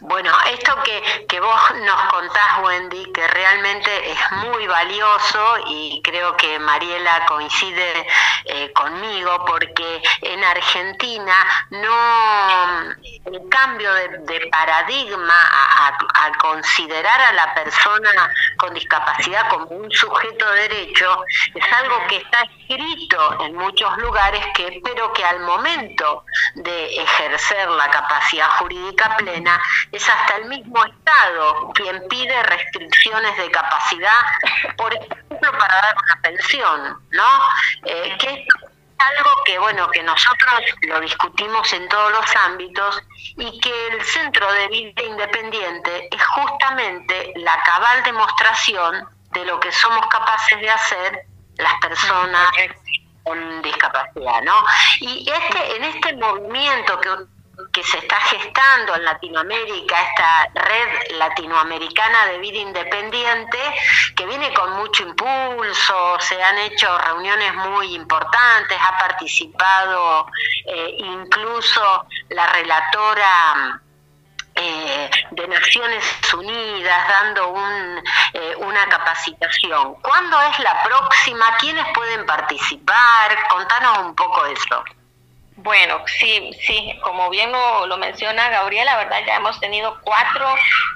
Bueno, esto que, que vos nos contás, Wendy, que realmente es muy valioso y creo que Mariela coincide eh, conmigo porque en Argentina no el cambio de, paradigma a- a considerar a la persona con discapacidad como un sujeto de derecho es algo que está escrito en muchos lugares que pero que al momento de ejercer la capacidad jurídica plena es hasta el mismo Estado quien pide restricciones de capacidad, por ejemplo, para dar una pensión, ¿no? Eh, que es algo que, bueno, que nosotros lo discutimos en todos los ámbitos y que el Centro de Vida Independiente es justamente la cabal demostración de lo que somos capaces de hacer las personas con discapacidad, ¿no? Y este, en este movimiento que, que se está gestando en Latinoamérica, esta red latinoamericana de vida independiente, que viene con mucho impulso, se han hecho reuniones muy importantes, ha participado eh, incluso la relatora eh, de Naciones Unidas dando un, eh, una capacitación. ¿Cuándo es la próxima? ¿Quiénes pueden participar? Contanos un poco eso. Bueno, sí, sí, como bien lo, lo menciona Gabriela, ¿verdad? Ya hemos tenido cuatro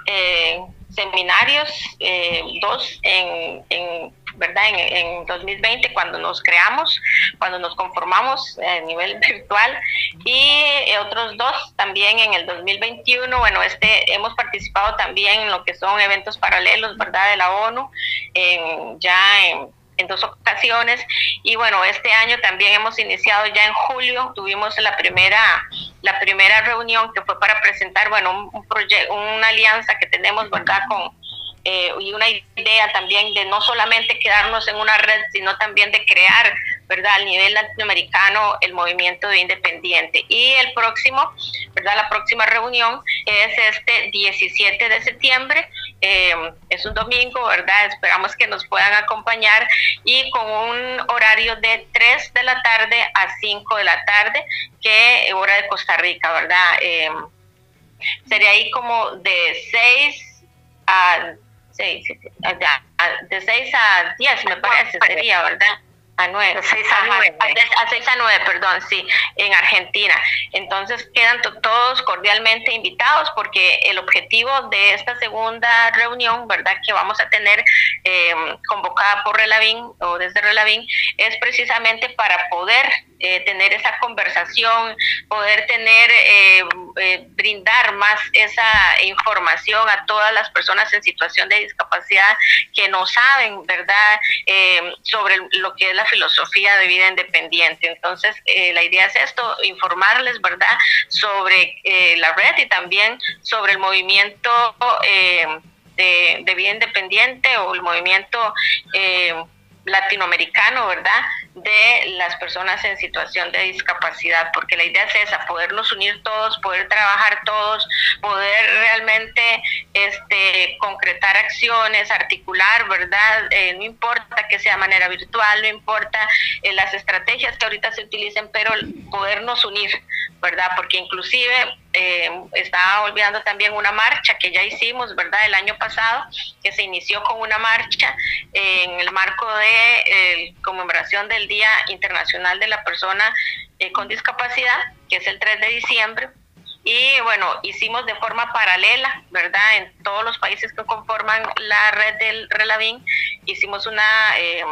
eh, seminarios, eh, dos en, en, ¿verdad? En, en 2020 cuando nos creamos, cuando nos conformamos a nivel virtual y eh, otros dos también en el 2021. Bueno, este hemos participado también en lo que son eventos paralelos, ¿verdad? De la ONU, en- ya en en dos ocasiones y bueno este año también hemos iniciado ya en julio tuvimos la primera la primera reunión que fue para presentar bueno proyecto una alianza que tenemos verdad con eh, y una idea también de no solamente quedarnos en una red sino también de crear verdad a nivel latinoamericano el movimiento de independiente y el próximo verdad la próxima reunión es este 17 de septiembre eh, es un domingo, ¿verdad? Esperamos que nos puedan acompañar y con un horario de 3 de la tarde a 5 de la tarde, que hora de Costa Rica, ¿verdad? Eh, sería ahí como de 6 a 6, de 6 a 10 me parece, sería, ¿verdad? A 9. De seis a Ajá, nueve. a de- a 6 a 9, perdón, sí, en Argentina. Entonces quedan to- todos cordialmente invitados porque el objetivo de esta segunda reunión, ¿verdad? Que vamos a tener eh, convocada por Relavín o desde Relavín, es precisamente para poder eh, tener esa conversación, poder tener, eh, eh, brindar más esa información a todas las personas en situación de discapacidad que no saben, ¿verdad?, Eh, sobre lo que es la filosofía de vida independiente. Entonces, eh, la idea es esto, informarles, ¿verdad?, sobre eh, la red y también sobre el movimiento de, de vida independiente o el movimiento... Latinoamericano, ¿verdad? De las personas en situación de discapacidad, porque la idea es esa, podernos unir todos, poder trabajar todos, poder realmente este, concretar acciones, articular, ¿verdad? Eh, no importa que sea de manera virtual, no importa eh, las estrategias que ahorita se utilicen, pero podernos unir, ¿verdad? Porque inclusive eh, estaba olvidando también una marcha que ya hicimos, ¿verdad? El año pasado, que se inició con una marcha en el marco de eh, conmemoración del Día Internacional de la Persona eh, con Discapacidad, que es el 3 de diciembre. Y bueno, hicimos de forma paralela, ¿verdad? En todos los países que conforman la red del Relavín, hicimos una, eh,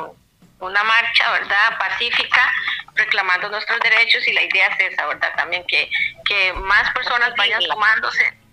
una marcha, ¿verdad? Pacífica, reclamando nuestros derechos y la idea es esa, ¿verdad? También que, que más personas vayan sumándose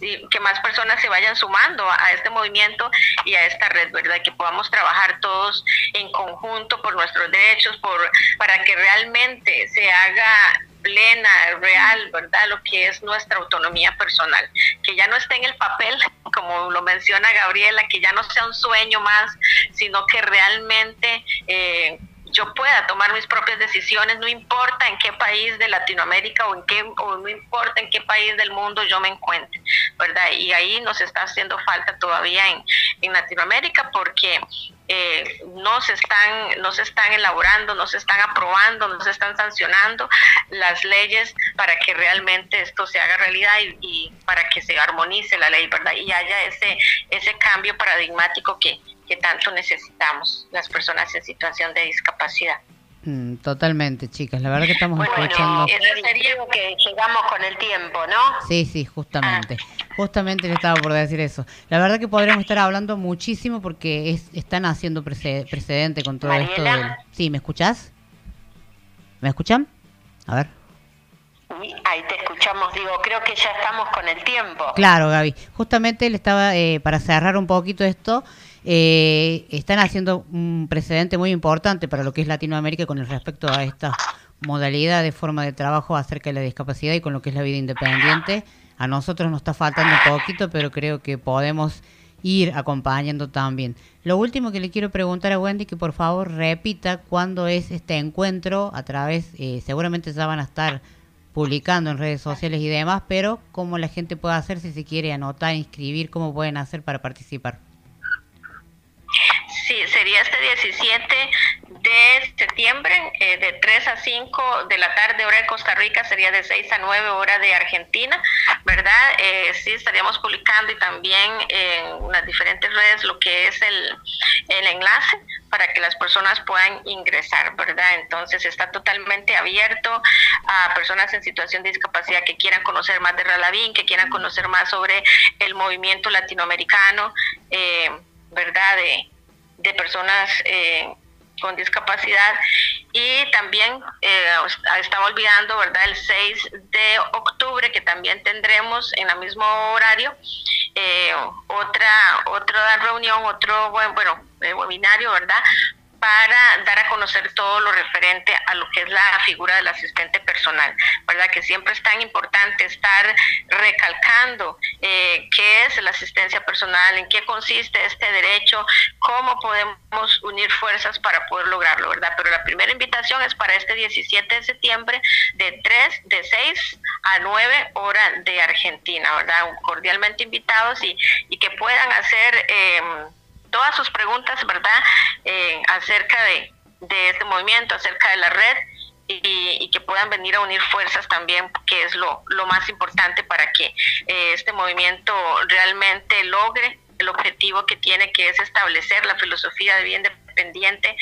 sí, que más personas se vayan sumando a, a este movimiento y a esta red, ¿verdad? Que podamos trabajar todos en conjunto por nuestros derechos, por para que realmente se haga plena, real, ¿verdad? Lo que es nuestra autonomía personal, que ya no esté en el papel, como lo menciona Gabriela, que ya no sea un sueño más, sino que realmente eh, yo pueda tomar mis propias decisiones, no importa en qué país de Latinoamérica o en qué o no importa en qué país del mundo yo me encuentre, ¿verdad? Y ahí nos está haciendo falta todavía en, en Latinoamérica porque eh, no se están no se están elaborando, no se están aprobando, no se están sancionando las leyes para que realmente esto se haga realidad y, y para que se armonice la ley, ¿verdad? Y haya ese ese cambio paradigmático que que tanto necesitamos las personas en situación de discapacidad. Mm, totalmente, chicas. La verdad que estamos Bueno, escuchando. eso sería que llegamos con el tiempo, ¿no? Sí, sí, justamente. Justamente le estaba por decir eso. La verdad que podríamos estar hablando muchísimo porque es, están haciendo prece- precedente con todo esto. Mariela. Del... Sí, ¿me escuchás? ¿Me escuchan? A ver. Ahí te escuchamos, digo, creo que ya estamos con el tiempo. Claro, Gaby. Justamente le estaba, eh, para cerrar un poquito esto, eh, están haciendo un precedente muy importante para lo que es Latinoamérica con el respecto a esta modalidad de forma de trabajo acerca de la discapacidad y con lo que es la vida independiente. A nosotros nos está faltando un poquito, pero creo que podemos ir acompañando también. Lo último que le quiero preguntar a Wendy, que por favor repita cuándo es este encuentro a través, eh, seguramente ya van a estar publicando en redes sociales y demás, pero cómo la gente puede hacer si se quiere anotar, inscribir, cómo pueden hacer para participar. Sí, sería este 17 de septiembre, eh, de 3 a 5 de la tarde, hora de Costa Rica, sería de 6 a 9 hora de Argentina, ¿verdad? Eh, sí, estaríamos publicando y también en las diferentes redes lo que es el, el enlace para que las personas puedan ingresar, ¿verdad? Entonces está totalmente abierto a personas en situación de discapacidad que quieran conocer más de Ralavín, que quieran conocer más sobre el movimiento latinoamericano, eh, ¿verdad? De, de personas eh, con discapacidad. Y también eh, estaba olvidando verdad el 6 de octubre que también tendremos en el mismo horario eh, otra otra reunión otro buen- bueno eh, webinario verdad para dar a conocer todo lo referente a lo que es la figura del asistente personal, ¿verdad? Que siempre es tan importante estar recalcando eh, qué es la asistencia personal, en qué consiste este derecho, cómo podemos unir fuerzas para poder lograrlo, ¿verdad? Pero la primera invitación es para este 17 de septiembre de 3, de 6 a 9 horas de Argentina, ¿verdad? Cordialmente invitados y, y que puedan hacer... Eh, todas sus preguntas, ¿verdad?, eh, acerca de, de este movimiento, acerca de la red y, y que puedan venir a unir fuerzas también, que es lo, lo más importante para que eh, este movimiento realmente logre el objetivo que tiene, que es establecer la filosofía de vida independiente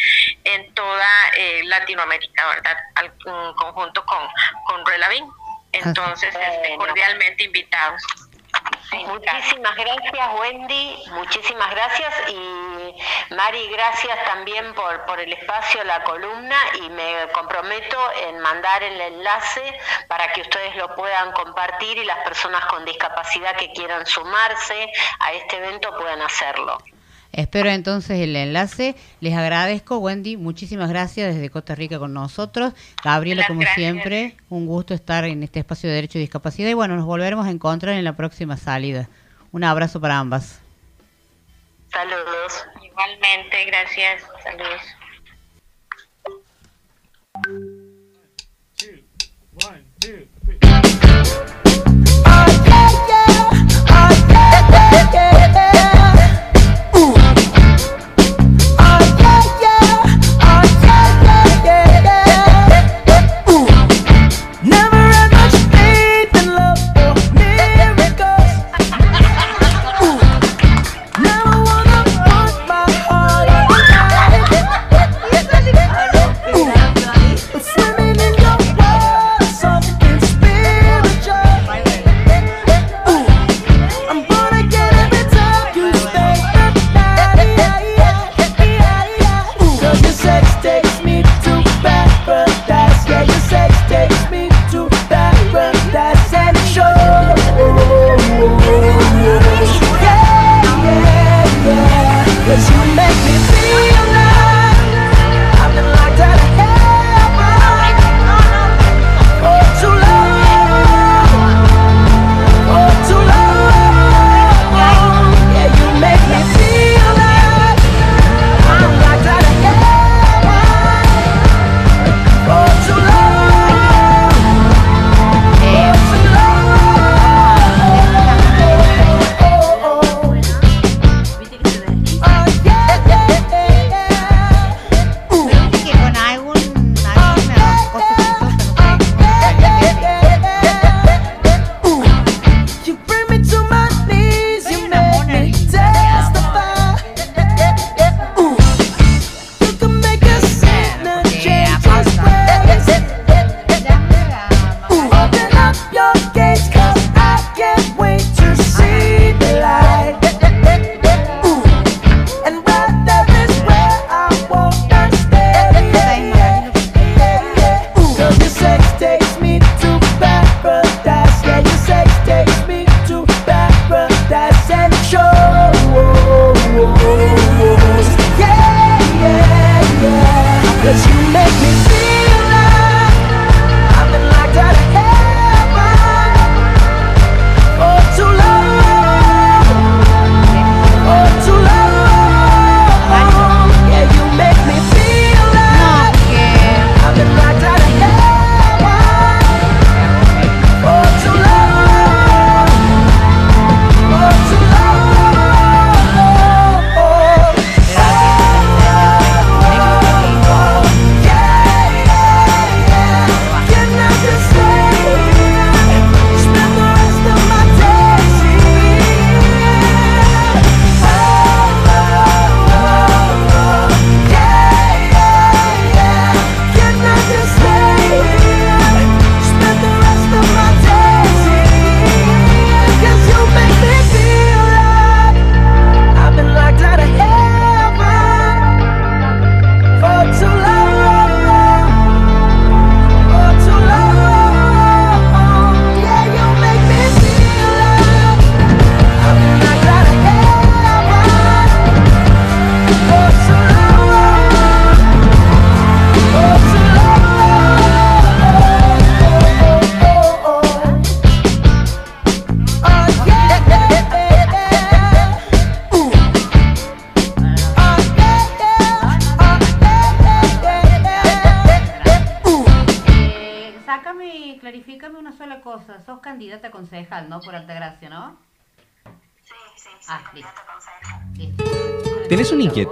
en toda eh, Latinoamérica, ¿verdad?, Al, en conjunto con, con Relavín. Entonces, este, cordialmente invitados. Muchísimas gracias, Wendy. Muchísimas gracias. Y Mari, gracias también por, por el espacio, la columna. Y me comprometo en mandar el enlace para que ustedes lo puedan compartir y las personas con discapacidad que quieran sumarse a este evento puedan hacerlo. Espero entonces el enlace. Les agradezco, Wendy. Muchísimas gracias desde Costa Rica con nosotros. Gabriela, como gracias. siempre, un gusto estar en este espacio de Derecho y Discapacidad. Y bueno, nos volveremos a encontrar en la próxima salida. Un abrazo para ambas. Saludos. Igualmente, gracias. Saludos.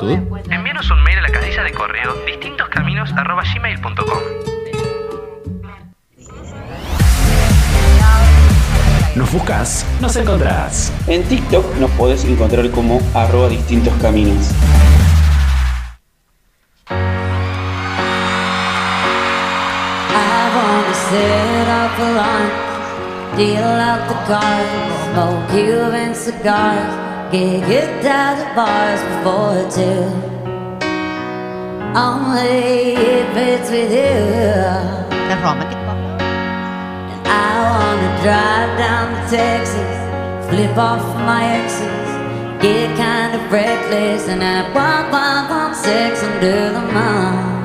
Envíanos un mail a la casilla de correo distintoscaminos.gmail.com Nos buscas, nos encontrás. En TikTok nos podés encontrar como arroba distintos caminos. I wanna set up a line, deal out the cards, smoke Cuban cigars, get kicked out of bars before two. Only if it's with you. That's romantic. I wanna drive down to Texas, flip off my exes, get kind of reckless, and have one, one, one sex under the moon.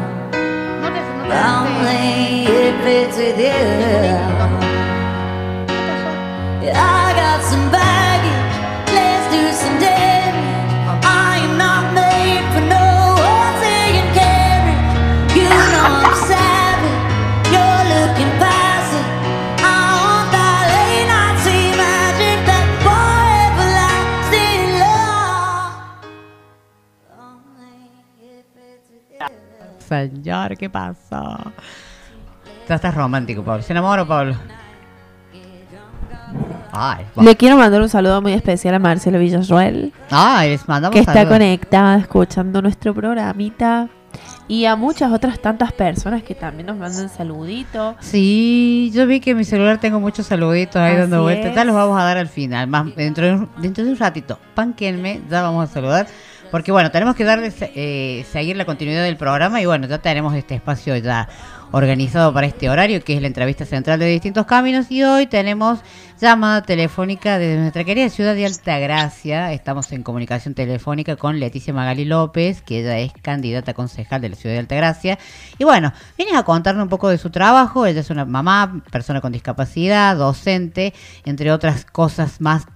Only if it's with you. I got some Señor, ¿qué pasó? Estás, estás romántico, Pablo. ¿Se enamoró, Pablo? Ay, va. Le quiero mandar un saludo muy especial a Marcelo Villarroel. Ay, les mandamos que está saludos. conectada escuchando nuestro programita. Y a muchas otras tantas personas que también nos mandan saluditos. Sí, yo vi que en mi celular tengo muchos saluditos ahí Así dando vueltas. Ya los vamos a dar al final, más dentro de un, dentro de un ratito. Panquenme, ya vamos a saludar. Porque bueno, tenemos que darle eh, seguir la continuidad del programa y bueno, ya tenemos este espacio ya organizado para este horario, que es la entrevista central de distintos caminos. Y hoy tenemos llamada telefónica desde nuestra querida ciudad de Altagracia. Estamos en comunicación telefónica con Leticia Magali López, que ella es candidata concejal de la ciudad de Altagracia. Y bueno, viene a contarnos un poco de su trabajo. Ella es una mamá, persona con discapacidad, docente, entre otras cosas más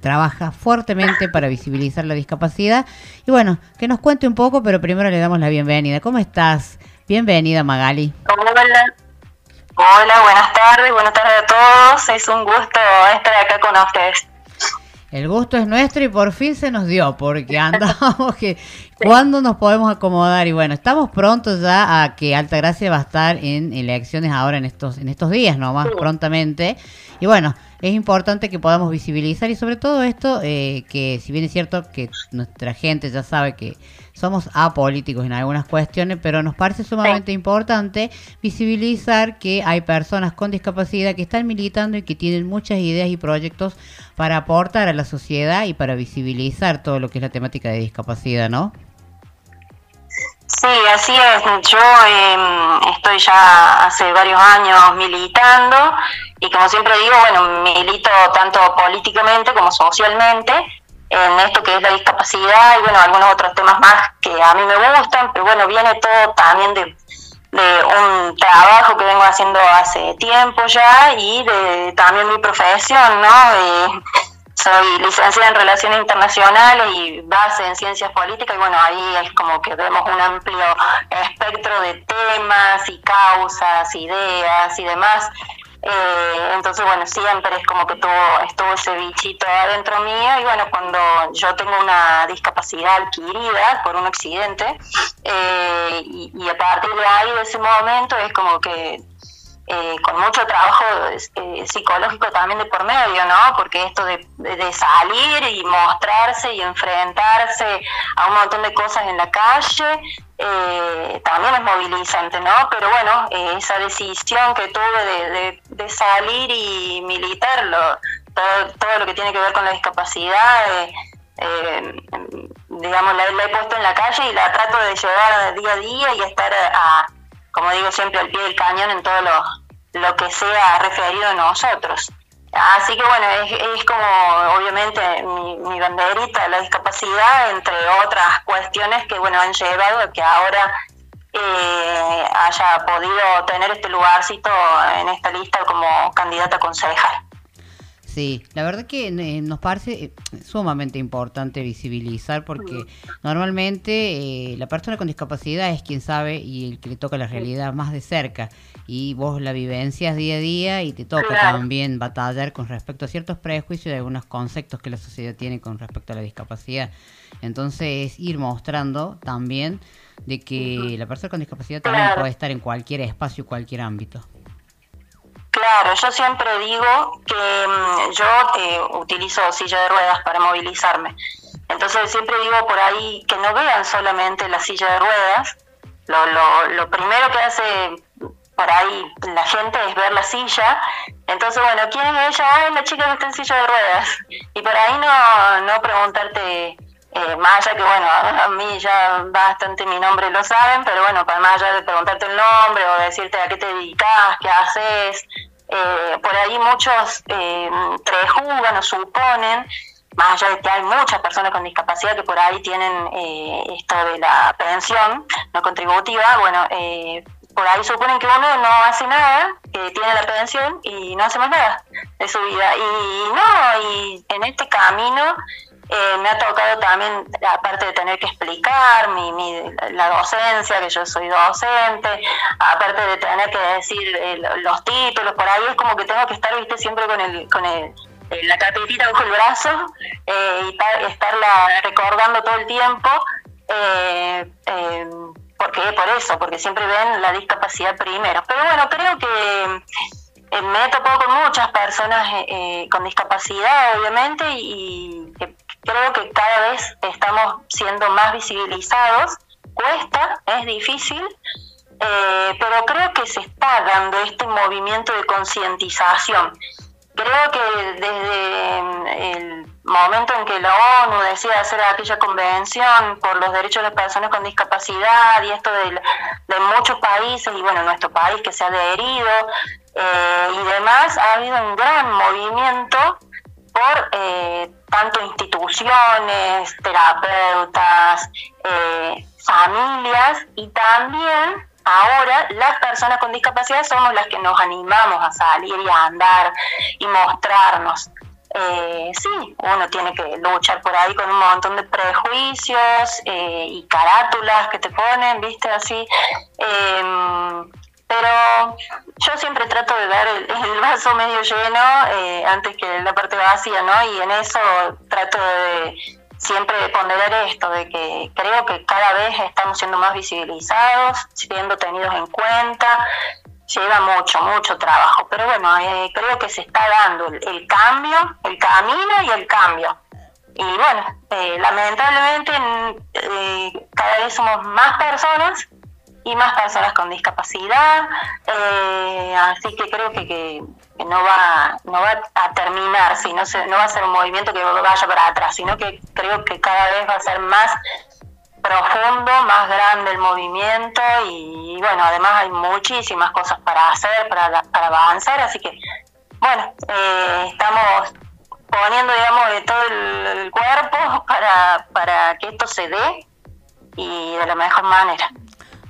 trabaja fuertemente para visibilizar la discapacidad. Y bueno, que nos cuente un poco, pero primero le damos la bienvenida. ¿Cómo estás? Bienvenida, Magali. Hola. Hola, buenas tardes, buenas tardes a todos. Es un gusto estar acá con ustedes. El gusto es nuestro y por fin se nos dio, porque andamos que cuándo nos podemos acomodar y bueno, estamos prontos ya a que Altagracia va a estar en elecciones ahora en estos en estos días nomás prontamente y bueno, es importante que podamos visibilizar y sobre todo esto eh, que si bien es cierto que nuestra gente ya sabe que somos apolíticos en algunas cuestiones, pero nos parece sumamente importante visibilizar que hay personas con discapacidad que están militando y que tienen muchas ideas y proyectos para aportar a la sociedad y para visibilizar todo lo que es la temática de discapacidad, ¿no? Sí, así es. Yo eh, estoy ya hace varios años militando y como siempre digo, bueno, milito tanto políticamente como socialmente en esto que es la discapacidad y bueno, algunos otros temas más que a mí me gustan, pero bueno, viene todo también de, de un trabajo que vengo haciendo hace tiempo ya y de también mi profesión, ¿no? Eh, soy licenciada en Relaciones Internacionales y base en Ciencias Políticas y bueno, ahí es como que vemos un amplio espectro de temas y causas, ideas y demás. Eh, entonces, bueno, siempre es como que tuvo, estuvo ese bichito adentro mío y bueno, cuando yo tengo una discapacidad adquirida por un accidente eh, y, y a partir de ahí, de ese momento, es como que eh, con mucho trabajo eh, psicológico también de por medio, ¿no? Porque esto de, salir y mostrarse y enfrentarse a un montón de cosas en la calle eh, también es movilizante, ¿no? Pero bueno, eh, esa decisión que tuve de, salir y militarlo, todo, todo lo que tiene que ver con la discapacidad, eh, eh, digamos, la, la he puesto en la calle y la trato de llevar día a día y estar a, como digo siempre, al pie del cañón en todo lo, lo que sea referido a nosotros. Así que bueno, es, es como obviamente mi, mi banderita, la discapacidad, entre otras cuestiones que bueno han llevado a que ahora eh, haya podido tener este lugarcito en esta lista como candidata a concejal. Sí, la verdad que eh, nos parece eh, sumamente importante visibilizar porque normalmente eh, la persona con discapacidad es quien sabe y el que le toca la realidad más de cerca y vos la vivencias día a día y te toca Claro. también batallar con respecto a ciertos prejuicios y algunos conceptos que la sociedad tiene con respecto a la discapacidad. Entonces ir mostrando también de que la persona con discapacidad también puede estar en cualquier espacio, cualquier ámbito. Claro, yo siempre digo que mm, yo eh, utilizo silla de ruedas para movilizarme. Entonces siempre digo por ahí que no vean solamente la silla de ruedas. Lo, lo, lo primero que hace por ahí la gente es ver la silla. Entonces, bueno, ¿quién es ella? Es la chica que está en silla de ruedas. Y por ahí no, no preguntarte, eh, más allá que, bueno, a mí ya bastante mi nombre lo saben, pero bueno, para más allá de preguntarte el nombre o decirte a qué te dedicas, qué haces, eh, por ahí muchos eh, prejuzgan o suponen, más allá de que hay muchas personas con discapacidad que por ahí tienen eh, esto de la pensión no contributiva, bueno, eh, por ahí suponen que uno no hace nada, que tiene la pensión y no hace más nada de su vida. Y no, y en este camino eh, me ha tocado también, aparte de tener que explicar mi, mi- la docencia, que yo soy docente, aparte de tener que decir eh, lo- los títulos, por ahí es como que tengo que estar, viste, siempre con el, con el, eh, la carpetita bajo el brazo eh, y ta- estarla recordando todo el tiempo. Eh, porque por eso, porque siempre ven la discapacidad primero. Pero bueno, creo que me he topado con muchas personas con discapacidad, obviamente, y que creo que cada vez estamos siendo más visibilizados. Cuesta, es difícil, eh, pero creo que se está dando este movimiento de concientización. Creo que desde mm, el momento en que la ONU decide hacer aquella convención por los derechos de las personas con discapacidad y esto de, muchos países y bueno, nuestro país que se ha adherido eh, y demás, ha habido un gran movimiento por eh, tanto instituciones, terapeutas, eh, familias y también ahora las personas con discapacidad somos las que nos animamos a salir y a andar y mostrarnos. Eh, sí, uno tiene que luchar por ahí con un montón de prejuicios eh, y carátulas que te ponen, viste, así. Em, pero yo siempre trato de dar el, el vaso medio lleno eh, antes que la parte vacía, ¿no? Y en eso trato de siempre ponderar esto, de que creo que cada vez estamos siendo más visibilizados, siendo tenidos en cuenta, lleva mucho, mucho trabajo, pero bueno, eh, creo que se está dando el, el cambio, el camino y el cambio. Y bueno, eh, lamentablemente eh, cada vez somos más personas y más personas con discapacidad, eh, así que creo que, que, no va no va a terminarse, y no, no va a ser un movimiento que vaya para atrás, sino que creo que cada vez va a ser más profundo, más grande el movimiento y, bueno, además hay muchísimas cosas para hacer, para, para avanzar, así que bueno, eh, estamos poniendo, digamos, de todo el, el cuerpo para, para que esto se dé y de la mejor manera.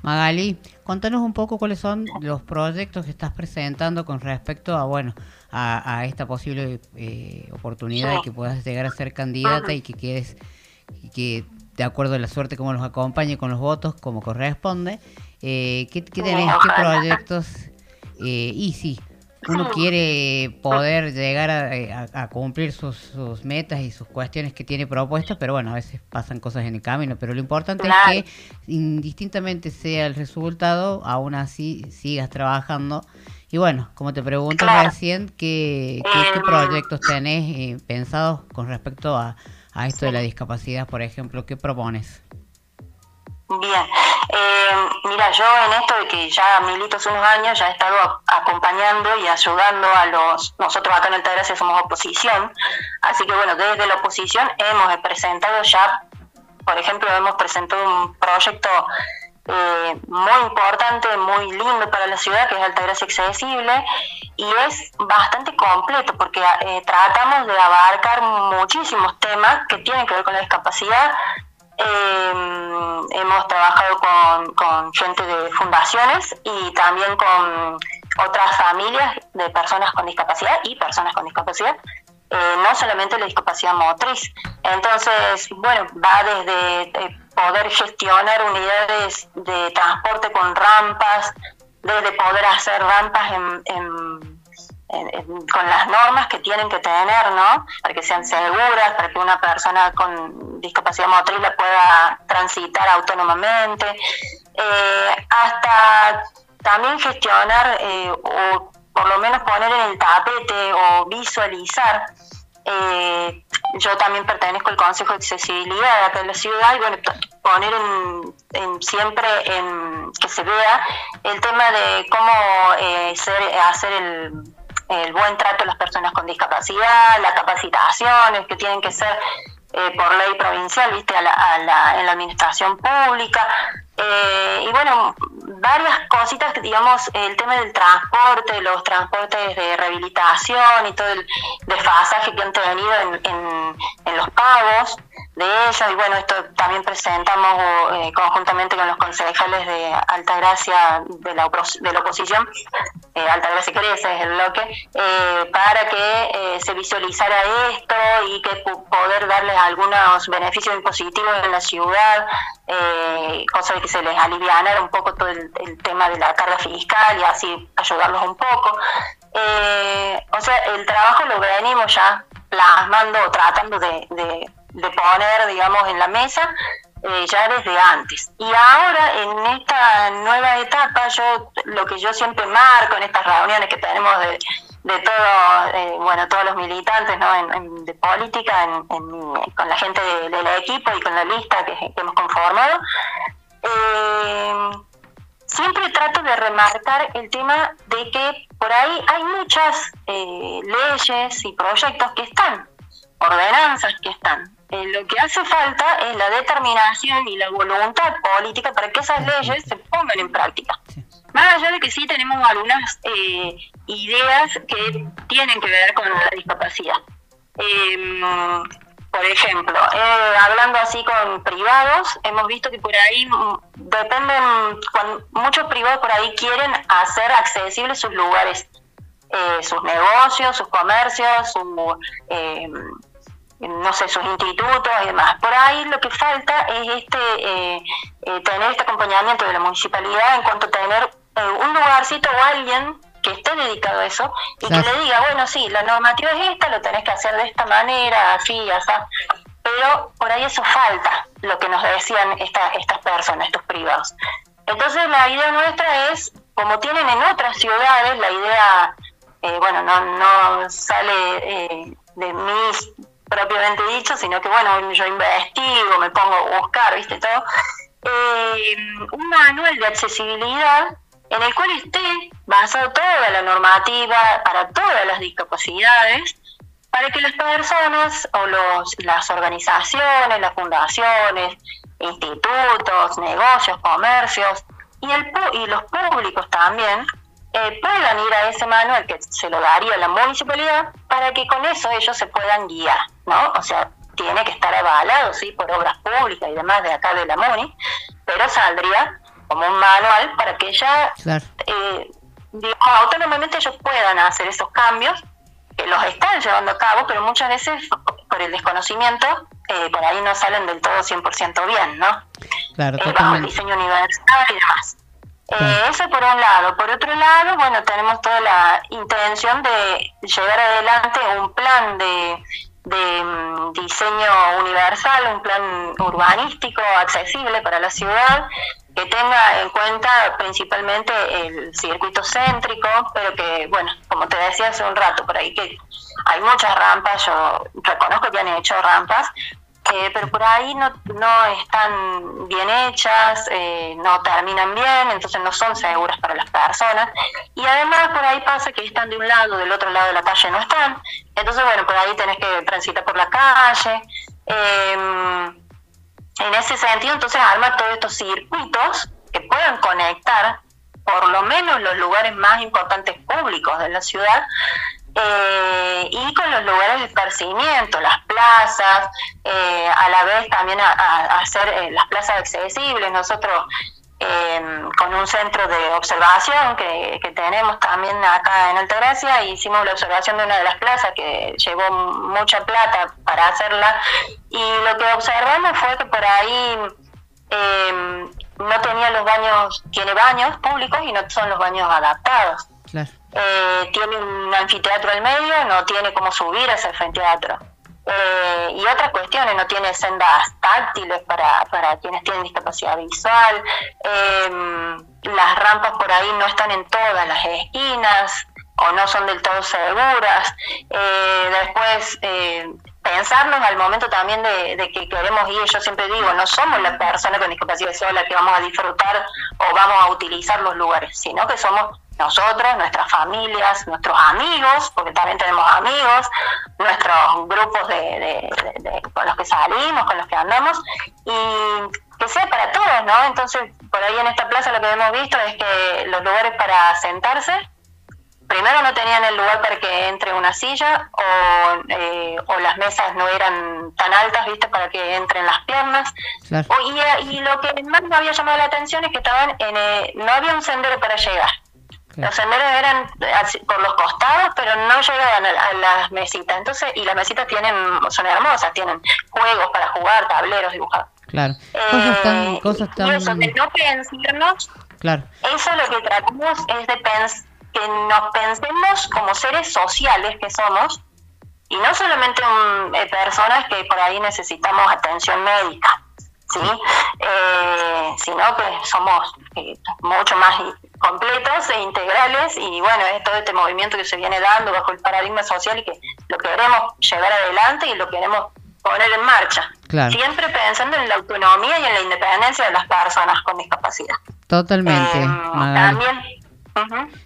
Magali, contanos un poco cuáles son los proyectos que estás presentando con respecto a, bueno, a, esta posible eh, oportunidad de que puedas llegar a ser candidata y que quedes, y que de acuerdo a la suerte como los acompañe con los votos como corresponde, eh, ¿qué, qué tenés, qué proyectos? Eh, y sí, uno quiere poder llegar a, a- a cumplir sus, sus metas y sus cuestiones que tiene propuestas, pero bueno, a veces pasan cosas en el camino, pero lo importante Claro. es que indistintamente sea el resultado, aún así sigas trabajando. Y bueno, como te pregunto Claro. recién, ¿qué, qué, qué Em. proyectos tenés eh, pensados con respecto a, a esto de la discapacidad, por ejemplo? ¿Qué propones? Bien, eh, mira, yo en esto de que ya milito hace unos años, ya he estado acompañando y ayudando a los, nosotros acá en Altagracia somos oposición, así que bueno, desde la oposición hemos presentado ya, por ejemplo, hemos presentado un proyecto eh, muy importante, muy lindo para la ciudad, que es Altagracia Accesible, y es bastante completo porque eh, tratamos de abarcar muchísimos temas que tienen que ver con la discapacidad, eh, hemos trabajado con, gente de fundaciones y también con otras familias de personas con discapacidad y personas con discapacidad. eh, no solamente la discapacidad motriz. Entonces, bueno, va desde eh, poder gestionar unidades de transporte con rampas, desde poder hacer rampas en- con las normas que tienen que tener, ¿no? Para que sean seguras, para que una persona con discapacidad motriz la pueda transitar autónomamente, eh, hasta también gestionar eh, o por lo menos poner en el tapete o visualizar. eh, yo también pertenezco al Consejo de Accesibilidad en la ciudad y bueno, poner en, siempre en que se vea el tema de cómo eh, ser- hacer el, el buen trato a las personas con discapacidad, las capacitaciones que tienen que ser eh, por ley provincial, viste, a la- a la- en la administración pública. Eh, y bueno, varias cositas digamos, el tema del transporte, los transportes de rehabilitación y todo el desfasaje que han tenido en, los pagos de ellos. Y bueno, esto también presentamos eh, conjuntamente con los concejales de Altagracia de la, opos- de la oposición, eh, Altagracia Crece es el bloque, eh, para que eh, se visualizara esto y que poder darles algunos beneficios impositivos en la ciudad, cosa se les alivianara un poco todo el, tema de la carga fiscal y así ayudarlos un poco. Eh, o sea, el trabajo lo venimos ya plasmando o tratando de, de- poner, digamos, en la mesa eh, ya desde antes. Y ahora, en esta nueva etapa, yo lo que yo siempre marco en estas reuniones que tenemos de, de todos, eh, bueno, todos los militantes ¿no? en, de política, en- con la gente de- del equipo y con la lista que hemos conformado, eh, siempre trato de remarcar el tema de que por ahí hay muchas eh, leyes y proyectos que están, ordenanzas que están. Eh, lo que hace falta es la determinación y la voluntad política para que esas leyes se pongan en práctica. Más allá de que sí tenemos algunas ideas que tienen que ver con la discapacidad. Por ejemplo, eh, hablando así con privados, hemos visto que por ahí mm, dependen, cuan- muchos privados por ahí quieren hacer accesibles sus lugares, eh, sus negocios, sus comercios, su, eh, no sé, sus institutos y demás. Por ahí lo que falta es este eh, eh, tener este acompañamiento de la municipalidad en cuanto a tener eh, un lugarcito o alguien que esté dedicado a eso y que le diga, bueno, sí, la normativa es esta, lo tenés que hacer de esta manera, así, así. Pero por ahí eso falta, lo que nos decían esta, estas personas, estos privados. Entonces la idea nuestra es, como tienen en otras ciudades, la idea, eh, bueno, no, no sale eh, de mí propiamente dicho, sino que bueno, yo investigo, me pongo a buscar, viste todo, eh, un manual de accesibilidad en el cual esté basado toda la normativa para todas las discapacidades, para que las personas o los, las organizaciones, las fundaciones, institutos, negocios, comercios y, el, y los públicos también eh, puedan ir a ese manual que se lo daría la municipalidad para que con eso ellos se puedan guiar, ¿no? O sea, tiene que estar avalado, sí, por obras públicas y demás de acá de la MUNI, pero saldría como un manual para que ya, Claro. eh, digamos, autónomamente ellos puedan hacer esos cambios, que los están llevando a cabo, pero muchas veces por el desconocimiento, eh, por ahí no salen del todo 100% bien, ¿no? Claro, eh, bajo el diseño universal y demás. Eh, eso por un lado. Por otro lado, bueno, tenemos toda la intención de llevar adelante un plan de, de mm, diseño universal, un plan urbanístico accesible para la ciudad, que tenga en cuenta principalmente el circuito céntrico, pero que, bueno, como te decía hace un rato por ahí, que hay muchas rampas, yo reconozco que han hecho rampas, eh, pero por ahí no, no están bien hechas, eh, no terminan bien, entonces no son seguras para las personas. Y además por ahí pasa que están de un lado, del otro lado de la calle no están. Entonces, bueno, por ahí tenés que transitar por la calle. Eh, en ese sentido, entonces arma todos estos circuitos que puedan conectar por lo menos los lugares más importantes públicos de la ciudad eh, y con los lugares de esparcimiento, las plazas, eh, a la vez también a, a- hacer eh, las plazas accesibles. Nosotros eh, con un centro de observación que, que tenemos también acá en Altagracia. Hicimos la observación de una de las plazas que llevó mucha plata para hacerla y lo que observamos fue que por ahí eh, no tenía los baños, tiene baños públicos y no son los baños adaptados. Claro. Eh, tiene un anfiteatro al medio, no tiene cómo subir a ese anfiteatro. Eh, y otras cuestiones, no tiene sendas táctiles para, para quienes tienen discapacidad visual, eh, las rampas por ahí no están en todas las esquinas o no son del todo seguras. Eh, después, eh, pensarnos al momento también de, que queremos ir, yo siempre digo, no somos la persona con discapacidad visual la que vamos a disfrutar o vamos a utilizar los lugares, sino que somos nosotros, nuestras familias, nuestros amigos, porque también tenemos amigos, nuestros grupos de, de- de- de- con los que salimos, con los que andamos, y que sea para todos, ¿no? Entonces, por ahí en esta plaza lo que hemos visto es que los lugares para sentarse, primero no tenían el lugar para que entre una silla, o, eh, o las mesas no eran tan altas, ¿viste? Para que entren las piernas. Claro. O- y, y lo que más me había llamado la atención es que estaban en, eh, no había un sendero para llegar. Los senderos eran así por los costados, pero no llegaban a, a las mesitas. Entonces, y las mesitas tienen, son hermosas, tienen juegos para jugar, tableros dibujados. Claro. Cosas tan, Eh, cosas y eso, tan, de no pensarnos, claro. eso lo que tratamos es de pens- que nos pensemos como seres sociales que somos y no solamente un- eh, personas que por ahí necesitamos atención médica, ¿sí? Eh, sino que somos eh, mucho más completos e integrales y bueno, es todo este movimiento que se viene dando bajo el paradigma social y que lo queremos llevar adelante y lo queremos poner en marcha. Claro. Siempre pensando en la autonomía y en la independencia de las personas con discapacidad. Totalmente, Eh, también.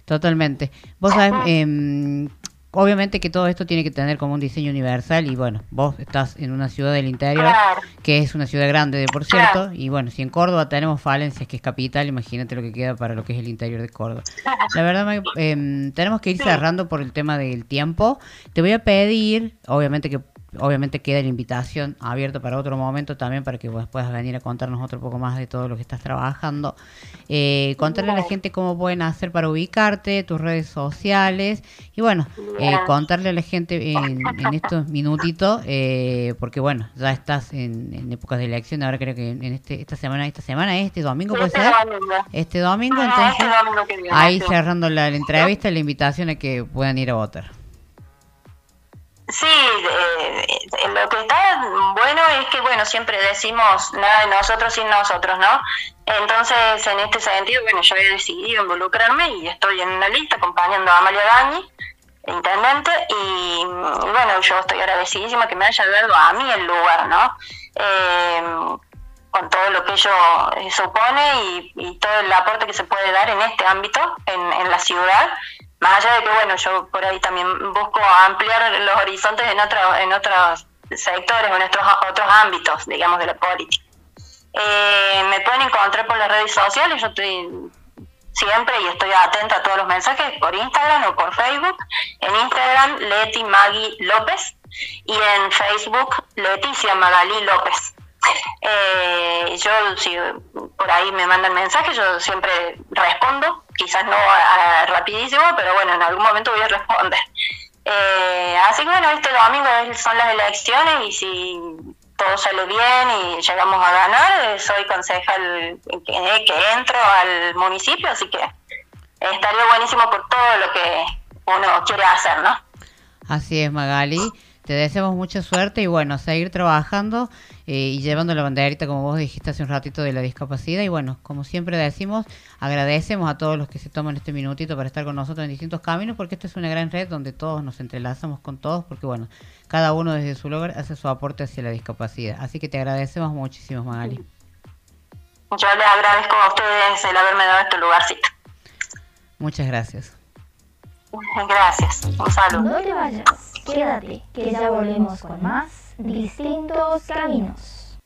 Totalmente. Vos sabés, em, obviamente que todo esto tiene que tener como un diseño universal y bueno, vos estás en una ciudad del interior Claro. que es una ciudad grande de por cierto y bueno, si en Córdoba tenemos falencias que es capital, imagínate lo que queda para lo que es el interior de Córdoba. La verdad, em, tenemos que ir cerrando por el tema del tiempo. Te voy a pedir, obviamente que obviamente queda la invitación abierta para otro momento también para que vos puedas venir a contarnos otro poco más de todo lo que estás trabajando. Eh, contarle a la gente cómo pueden hacer para ubicarte, tus redes sociales y bueno, eh, contarle a la gente en, en estos minutitos, eh, porque bueno, ya estás en, en épocas de elección, ahora creo que en este esta semana, esta semana, este domingo puede ser. Este domingo, entonces, este viene, ahí cerrando la, la entrevista, la invitación a que puedan ir a votar. Sí, eh, lo que está bueno es que, bueno, siempre decimos nada de nosotros sin nosotros, ¿no? Entonces, en este sentido, bueno, yo he decidido involucrarme y estoy en una lista acompañando a Amalia Gañi, intendente, y, bueno, yo estoy agradecidísima que me haya dado a mí el lugar, ¿no? Eh, con todo lo que ello eh, supone y, todo el aporte que se puede dar en este ámbito, en la ciudad, más allá de que, bueno, yo por ahí también busco ampliar los horizontes en, otro, en otros sectores en otros, otros ámbitos, digamos, de la política. Eh, me pueden encontrar por las redes sociales, yo estoy siempre y estoy atenta a todos los mensajes por Instagram o por Facebook. En Instagram, Leti Magui López y en Facebook, Leticia Magalí López. Eh, yo, si por ahí me mandan mensajes, yo siempre respondo, quizás no a- rapidísimo, pero bueno, en algún momento voy a responder. Eh, así que bueno, este domingo son las elecciones y si todo sale bien y llegamos a ganar, eh, soy concejal que, que entro al municipio, así que estaría buenísimo por todo lo que uno quiere hacer, ¿no? Así es, Magali. Te deseamos mucha suerte y bueno, seguir trabajando eh, y llevando la banderita, como vos dijiste hace un ratito, de la discapacidad. Y bueno, como siempre decimos, agradecemos a todos los que se toman este minutito para estar con nosotros en distintos caminos, porque esto es una gran red donde todos nos entrelazamos con todos, porque bueno, cada uno desde su lugar hace su aporte hacia la discapacidad. Así que te agradecemos muchísimo, Magali. Yo les agradezco a ustedes el haberme dado este lugarcito. Muchas gracias. Gracias. Un saludo. No te vayas, quédate, que ya volvemos con más distintos caminos.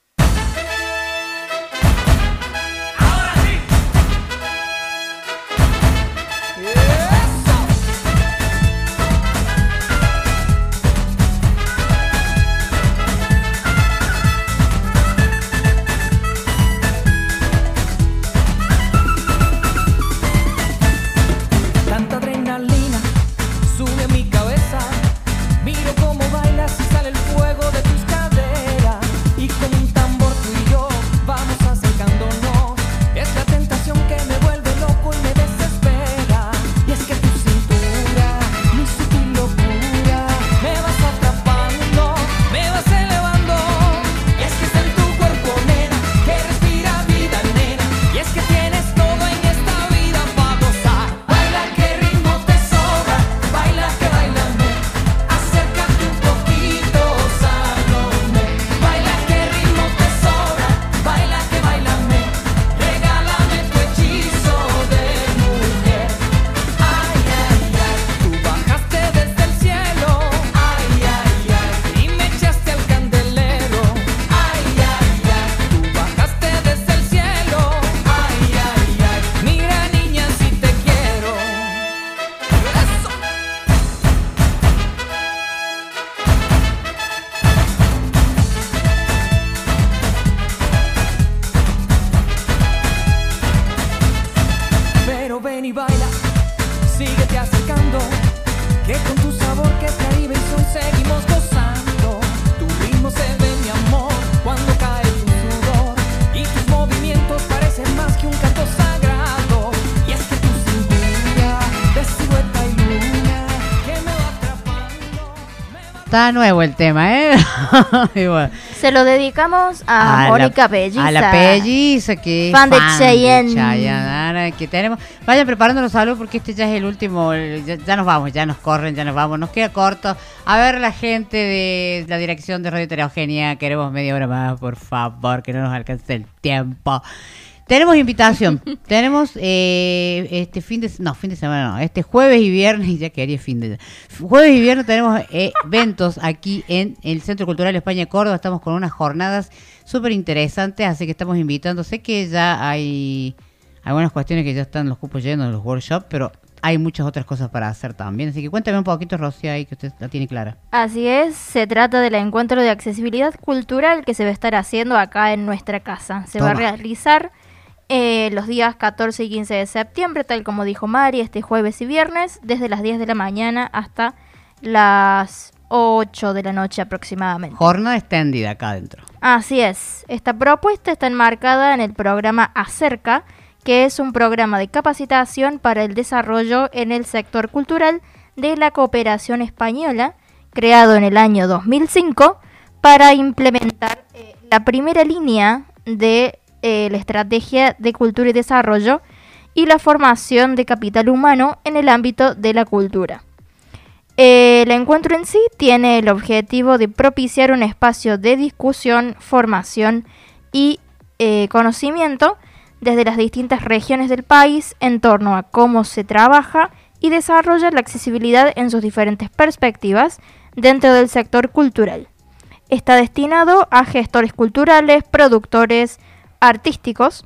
Está nuevo el tema, ¿eh? Bueno, Se lo dedicamos a, la- Mónica Pelliza. A la pelliza que Fan de Cheyenne. Chayanne, que tenemos. Vayan preparando los saludos porque este ya es el último. Ya, ya nos vamos, ya nos corren, ya nos vamos. Nos queda corto. A ver, la gente de la dirección de Radio Heterogénea, queremos media hora más, por favor, que no nos alcance el tiempo. Tenemos invitación. Tenemos eh, este fin de no fin de semana no, este jueves y viernes ya quería fin de jueves y viernes tenemos eh, eventos aquí en el Centro Cultural España Córdoba. Estamos con unas jornadas súper interesantes, así que estamos invitando. Sé que ya hay algunas cuestiones que ya están los cupos llenos de los workshops, pero hay muchas otras cosas para hacer también. Así que cuéntame un poquito, Rocío, ahí que usted la tiene clara. Así es, se trata del encuentro de accesibilidad cultural que se va a estar haciendo acá en nuestra casa. Se va a realizar eh, los días 14 y 15 de septiembre, tal como dijo Mari, este jueves y viernes, desde las 10 de la mañana hasta las 8 de la noche aproximadamente. Jornada extendida acá adentro. Así es, esta propuesta está enmarcada en el programa Acerca, que es un programa de capacitación para el desarrollo en el sector cultural de la cooperación española, creado en el año 2005 para implementar eh, la primera línea de eh, la estrategia de cultura y desarrollo y la formación de capital humano en el ámbito de la cultura. El encuentro en sí tiene el objetivo de propiciar un espacio de discusión, formación y eh, conocimiento desde las distintas regiones del país en torno a cómo se trabaja y desarrolla la accesibilidad en sus diferentes perspectivas dentro del sector cultural. Está destinado a gestores culturales, productores artísticos,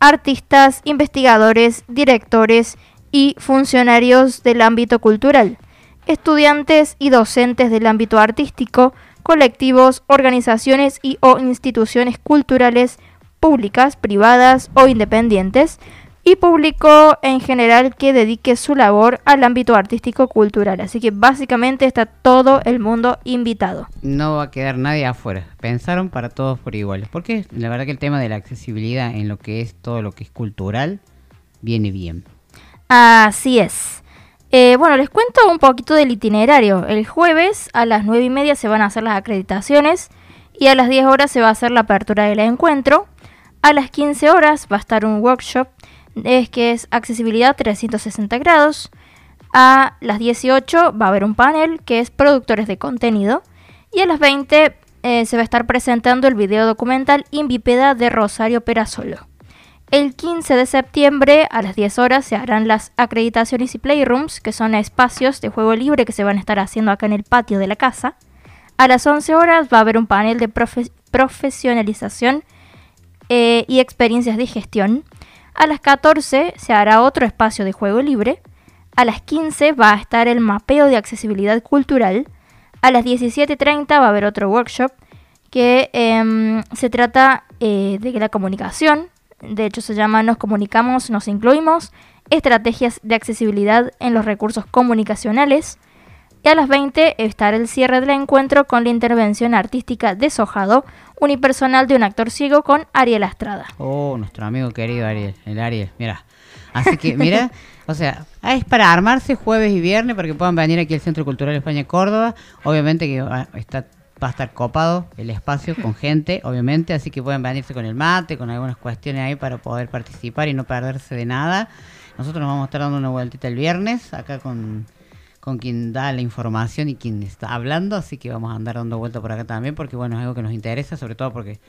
artistas, investigadores, directores y funcionarios del ámbito cultural, estudiantes y docentes del ámbito artístico, colectivos, organizaciones y o instituciones culturales públicas, privadas o independientes, y público en general que dedique su labor al ámbito artístico cultural. Así que básicamente está todo el mundo invitado. No va a quedar nadie afuera. Pensaron para todos por igual. Porque la verdad que el tema de la accesibilidad en lo que es todo lo que es cultural viene bien. Así es. Eh, bueno, les cuento un poquito del itinerario. El jueves a las 9 y media se van a hacer las acreditaciones y a las 10 horas se va a hacer la apertura del encuentro. A las 15 horas va a estar un workshop es que es accesibilidad 360 grados. A las 18 va a haber un panel que es productores de contenido. Y a las 20 eh, se va a estar presentando el video documental Invipeda de Rosario Perasolo. El 15 de septiembre a las 10 horas se harán las acreditaciones y playrooms, que son espacios de juego libre que se van a estar haciendo acá en el patio de la casa. A las 11 horas va a haber un panel de profe- profesionalización eh, y experiencias de gestión. A las 14 se hará otro espacio de juego libre. A las 15 va a estar el mapeo de accesibilidad cultural. A las 17.30 va a haber otro workshop que em, se trata eh, de la comunicación. De hecho se llama Nos comunicamos, nos incluimos. Estrategias de accesibilidad en los recursos comunicacionales. Y a las 20 estará el cierre del encuentro con la intervención artística de Sojado, unipersonal de un actor ciego con Ariel Astrada. Oh, nuestro amigo querido Ariel, el Ariel, mira. Así que, mira, o sea, es para armarse jueves y viernes para que puedan venir aquí al Centro Cultural España Córdoba. Obviamente que está, va a estar copado el espacio con gente, obviamente, así que pueden venirse con el mate, con algunas cuestiones ahí para poder participar y no perderse de nada. Nosotros nos vamos a estar dando una vueltita el viernes acá con, con quien da la información y quien está hablando, así que vamos a andar dando vuelta por acá también porque bueno, es algo que nos interesa, sobre todo porque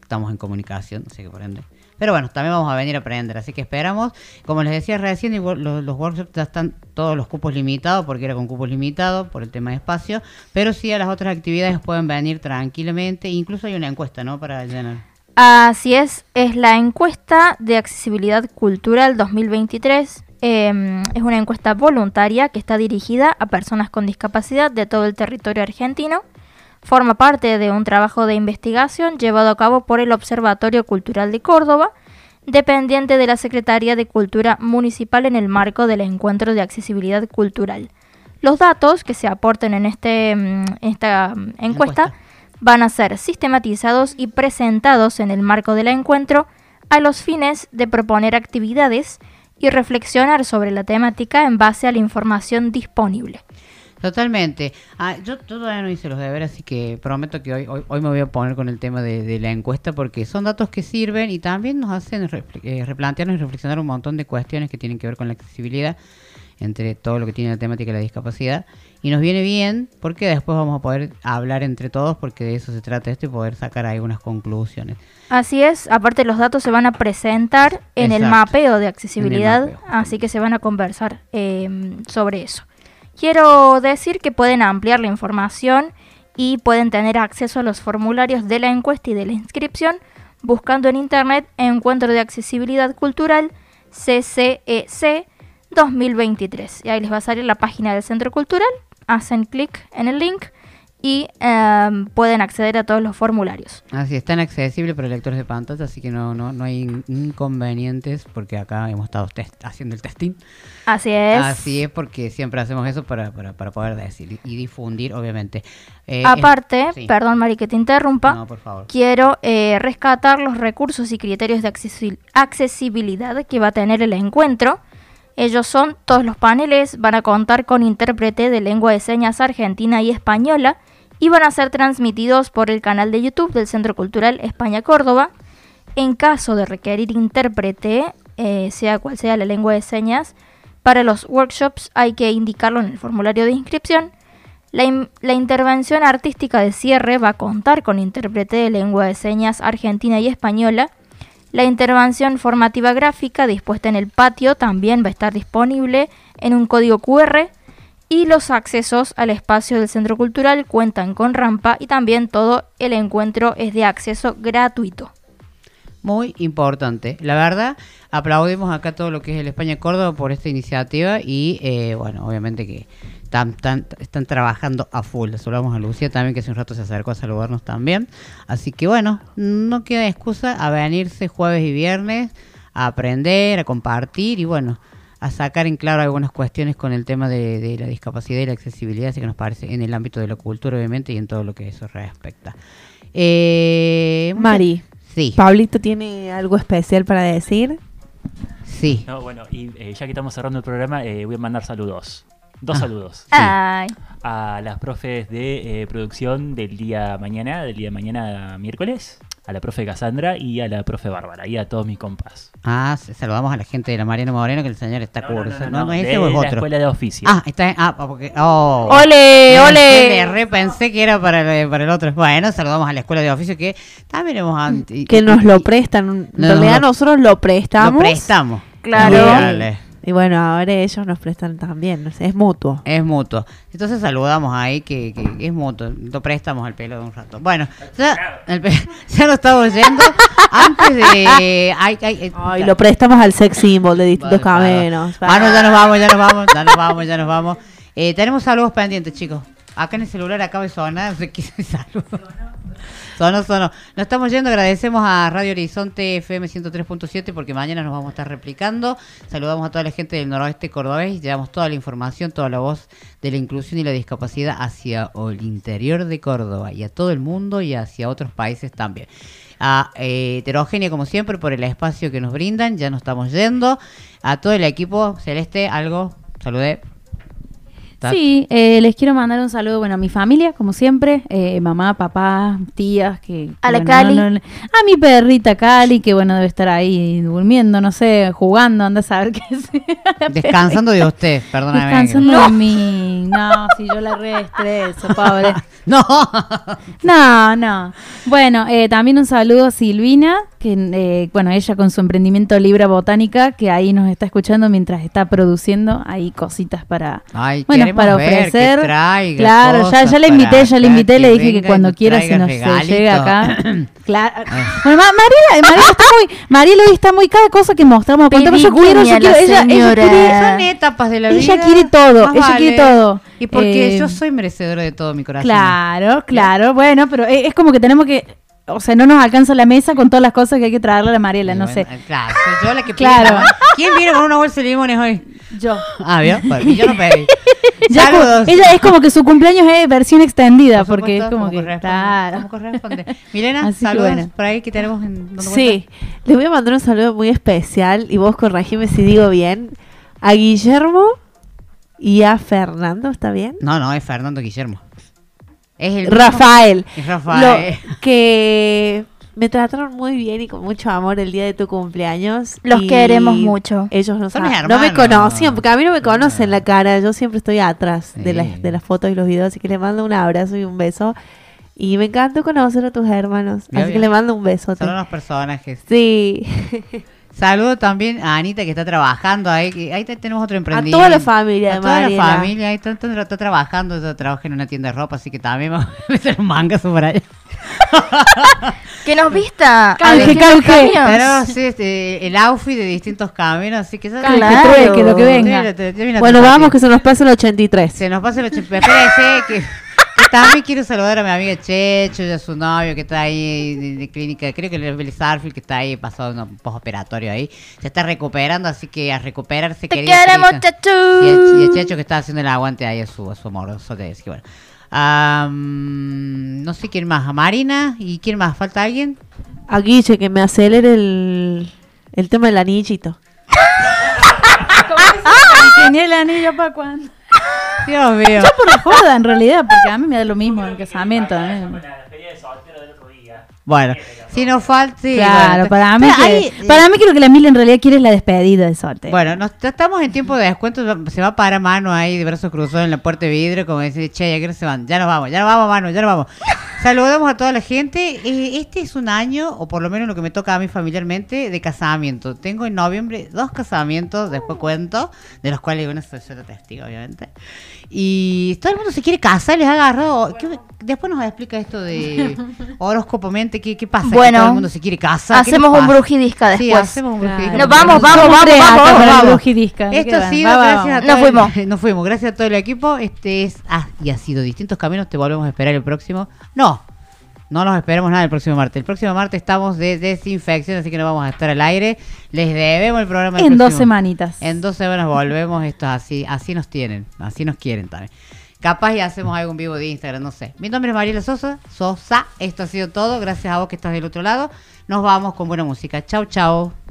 estamos en comunicación, así que por ende. Pero bueno, también vamos a venir a aprender, así que esperamos. Como les decía recién, los workshops ya están todos los cupos limitados, porque era con cupos limitados por el tema de espacio, pero sí a las otras actividades pueden venir tranquilamente, incluso hay una encuesta, ¿no? Para llenar. Así es, es la encuesta de accesibilidad cultural 2023. Eh, es una encuesta voluntaria que está dirigida a personas con discapacidad de todo el territorio argentino. Forma parte de un trabajo de investigación llevado a cabo por el Observatorio Cultural de Córdoba, dependiente de la Secretaría de Cultura Municipal en el marco del Encuentro de Accesibilidad Cultural. Los datos que se aporten en este, mm, esta mm, encuesta van a ser sistematizados y presentados en el marco del encuentro a los fines de proponer actividades y reflexionar sobre la temática en base a la información disponible. Totalmente. Ah, yo todavía no hice los deberes, así que prometo que hoy, hoy, hoy me voy a poner con el tema de, la encuesta porque son datos que sirven y también nos hacen eh, replantearnos y reflexionar un montón de cuestiones que tienen que ver con la accesibilidad entre todo lo que tiene la temática de la discapacidad. Y nos viene bien porque después vamos a poder hablar entre todos porque de eso se trata esto y poder sacar algunas conclusiones. Así es, aparte los datos se van a presentar en el mapeo de accesibilidad, así que se van a conversar eh, sobre eso. Quiero decir que pueden ampliar la información y pueden tener acceso a los formularios de la encuesta y de la inscripción buscando en internet Encuentro de Accesibilidad Cultural CCEC 2023. Y ahí les va a salir la página del Centro Cultural, hacen clic en el link y eh, pueden acceder a todos los formularios. Así es, tan accesible para lectores de pantalla, así que no, no, no hay in- inconvenientes porque acá hemos estado test- haciendo el testing. Así es. Así es, porque siempre hacemos eso para, para, para poder decir y, difundir, obviamente. Eh, Aparte, sí. perdón Mari que te interrumpa, No, por favor. quiero eh, rescatar los recursos y criterios de accesi- accesibilidad que va a tener el encuentro. Ellos son todos los paneles, van a contar con intérprete de lengua de señas argentina y española y van a ser transmitidos por el canal de YouTube del Centro Cultural España Córdoba. En caso de requerir intérprete, eh, sea cual sea la lengua de señas, para los workshops hay que indicarlo en el formulario de inscripción. La, la intervención artística de cierre va a contar con intérprete de lengua de señas argentina y española. La intervención formativa gráfica dispuesta en el patio también va a estar disponible en un código QR y los accesos al espacio del centro cultural cuentan con rampa y también todo el encuentro es de acceso gratuito. Muy importante. La verdad, aplaudimos acá todo lo que es el España Córdoba por esta iniciativa y, eh, bueno, obviamente que están, están, están trabajando a full. Saludamos a Lucía también, que hace un rato se acercó a saludarnos también. Así que, bueno, no queda excusa a venirse jueves y viernes a aprender, a compartir y, bueno, a sacar en claro algunas cuestiones con el tema de, de la discapacidad y la accesibilidad, así que nos parece en el ámbito de la cultura, obviamente, y en todo lo que eso respecta. Eh, Mari. Sí. Pablito tiene algo especial para decir. Sí. No, bueno, y eh, ya que estamos cerrando el programa, eh, voy a mandar saludos. Dos Ah, saludos. Ay. A las profes de eh, producción del día mañana, del día de mañana miércoles, a la profe Cassandra y a la profe Bárbara y a todos mis compas. Ah, saludamos a la gente de la Mariano Moreno, que el señor está cursando. no, No, no, ese de o es la otro. escuela de oficio. Ah, está en- ah, porque. Oh. ¡Ole, Me ole! repensé que era para el, para el otro. Bueno, saludamos a la escuela de oficio que también hemos. Que nos lo prestan. En No, realidad no. nosotros lo prestamos. Lo prestamos. Claro. Dale. Y bueno, ahora ellos nos prestan también. no sé, es mutuo. Es mutuo. Entonces saludamos ahí que, que es mutuo. Lo prestamos al pelo de un rato. Bueno, ya, el pe- ya lo estamos yendo. Antes de. Ay, ay, Ay, lo prestamos al sex symbol de distintos caminos. Ah, no, ya nos vamos, ya nos vamos, ya nos vamos, ya nos vamos. Eh, tenemos saludos pendientes, chicos. Acá en el celular acaba de sonar, no sé qué saludo. Sonó, sonó. Nos estamos yendo, agradecemos a Radio Horizonte FM 103.7 porque mañana nos vamos a estar replicando. Saludamos a toda la gente del noroeste cordobés, llevamos toda la información, toda la voz de la inclusión y la discapacidad hacia el interior de Córdoba y a todo el mundo y hacia otros países también. A eh, como siempre, por el espacio que nos brindan, ya nos estamos yendo. A todo el equipo celeste, algo, saludé. Sí, eh, les quiero mandar un saludo, bueno, a mi familia, como siempre, eh, mamá, papá, tías, que... A la bueno, Cali. no- no- a mi perrita Cali, que bueno, debe estar ahí durmiendo, no sé, jugando, anda a saber qué es. Descansando de usted, perdóname. Descansando de mí. No, si yo la reestreso, pobre. No. No, no. Bueno, eh, también un saludo a Silvina, que eh, bueno, ella con su emprendimiento Libra Botánica, que ahí nos está escuchando mientras está produciendo ahí cositas para, Ay, bueno, para ver ofrecer. traiga claro, ya, ya la para invité, ya la acá, invité, le dije que cuando quiera se traiga nos se regalito. llega acá. claro. Bueno, Ma- Mariela, Mariela está muy, Mariela hoy está muy cada cosa que mostramos, contamos, yo quiero, yo quiero, la ella, ella quiere, Son etapas de la vida. ella quiere todo, ella quiere todo. Y porque Eh, yo soy merecedora de todo mi corazón. Claro, claro, bueno, pero es, es como que tenemos que, o sea, no nos alcanza la mesa con todas las cosas que hay que traerle a la Mariela, no sé. Claro, soy yo la que pide Claro. la- ¿Quién viene con una bolsa de limones hoy? Yo. Ah, ¿vio? Bueno, y yo no pedí. Ya Saludos. ella es como que su cumpleaños es versión extendida, Por porque es como que. Claro. como corresponde. Milena, Así saludos bueno. por ahí que tenemos en Sí, les voy a mandar un saludo muy especial y vos corregime si digo bien. A Guillermo y a Fernando, ¿está bien? No, no, es Fernando Guillermo. Es el Rafael. Es Rafael. Lo- que me trataron muy bien y con mucho amor el día de tu cumpleaños. Los y queremos mucho. Ellos no, Son saben- no me conocían, porque a mí no me conocen la cara. Yo siempre estoy atrás de, las, de las fotos y los videos, así que les mando un abrazo y un beso. Y me encantó conocer a tus hermanos, Bien, así que le mando un beso. Son unos personajes. Sí. Saludo también a Anita que está trabajando ahí. que ahí te- tenemos otro emprendimiento. toda la familia A toda Mariela. la familia. Ahí está, está- está trabajando. Yo trabajo en una tienda de ropa, así que también me voy a meter un mangazo por allá. Que nos vista. a Canje, sí, este, el outfit de distintos caminos, así que... Canje, Claro. trueque, lo que venga. Te- a Bueno, vamos patio. que se nos pasa el 83. Se nos pasa el 80. Espérese que, que también quiero saludar a mi amiga Checho y a su novio que está ahí de, de clínica, creo que el Sarfield que está ahí pasado un postoperatorio ahí. Se está recuperando, así que a recuperarse Te querida queremos. Chechu. Y y el Checho que está haciendo el aguante ahí a su, a su amoroso de así que bueno. Am, no sé quién más, a Marina y quién más, ¿falta alguien? A Guille, que me acelere el, el tema del anillito. Tenía el anillo para cuando. Dios mío. Yo por la joda, en realidad, porque a mí me da lo mismo en el casamiento. ¿eh? Bueno, si nos falta... sí, Claro, bueno, para mí, que, eh, para mí creo que la Mil en realidad quiere la despedida de soltero. Bueno, nos, estamos en tiempo de descuento. Se va a parar mano ahí de brazos cruzados en la puerta de vidrio, como decir, che, ya que no se van. Ya nos vamos, ya nos vamos, mano, ya nos vamos. Saludamos a toda la gente. Este es un año, o por lo menos lo que me toca a mí familiarmente, de casamiento. Tengo en noviembre dos casamientos, después cuento, de los cuales uno soy testigo, obviamente. Y todo el mundo se quiere casar, les ha agarrado. ¿qué- después nos explica esto de horóscopo mente, ¿qué, qué pasa? Que Bueno, todo el mundo se quiere casar. ¿Qué les hacemos un brujidisca Sí, después. hacemos un brujidisca. Nos vamos, vamos, vamos, vamos, vamos, vamos. brujidisca. ¿qué Esto ha sido Va, va, gracias a todo Nos el- fuimos. nos fuimos, gracias a todo el equipo. Este es ah, y ha sido distintos caminos. Te volvemos a esperar el próximo. No, no nos esperamos nada el próximo martes. El próximo martes estamos de desinfección, así que no vamos a estar al aire. Les debemos el programa. En dos semanitas. En dos semanas volvemos. Esto es así, así nos tienen, así nos quieren también. Capaz y hacemos algún vivo de Instagram, no sé. Mi nombre es Mariela Sosa. Sosa. Esto ha sido todo. Gracias a vos que estás del otro lado. Nos vamos con buena música. Chau, chau.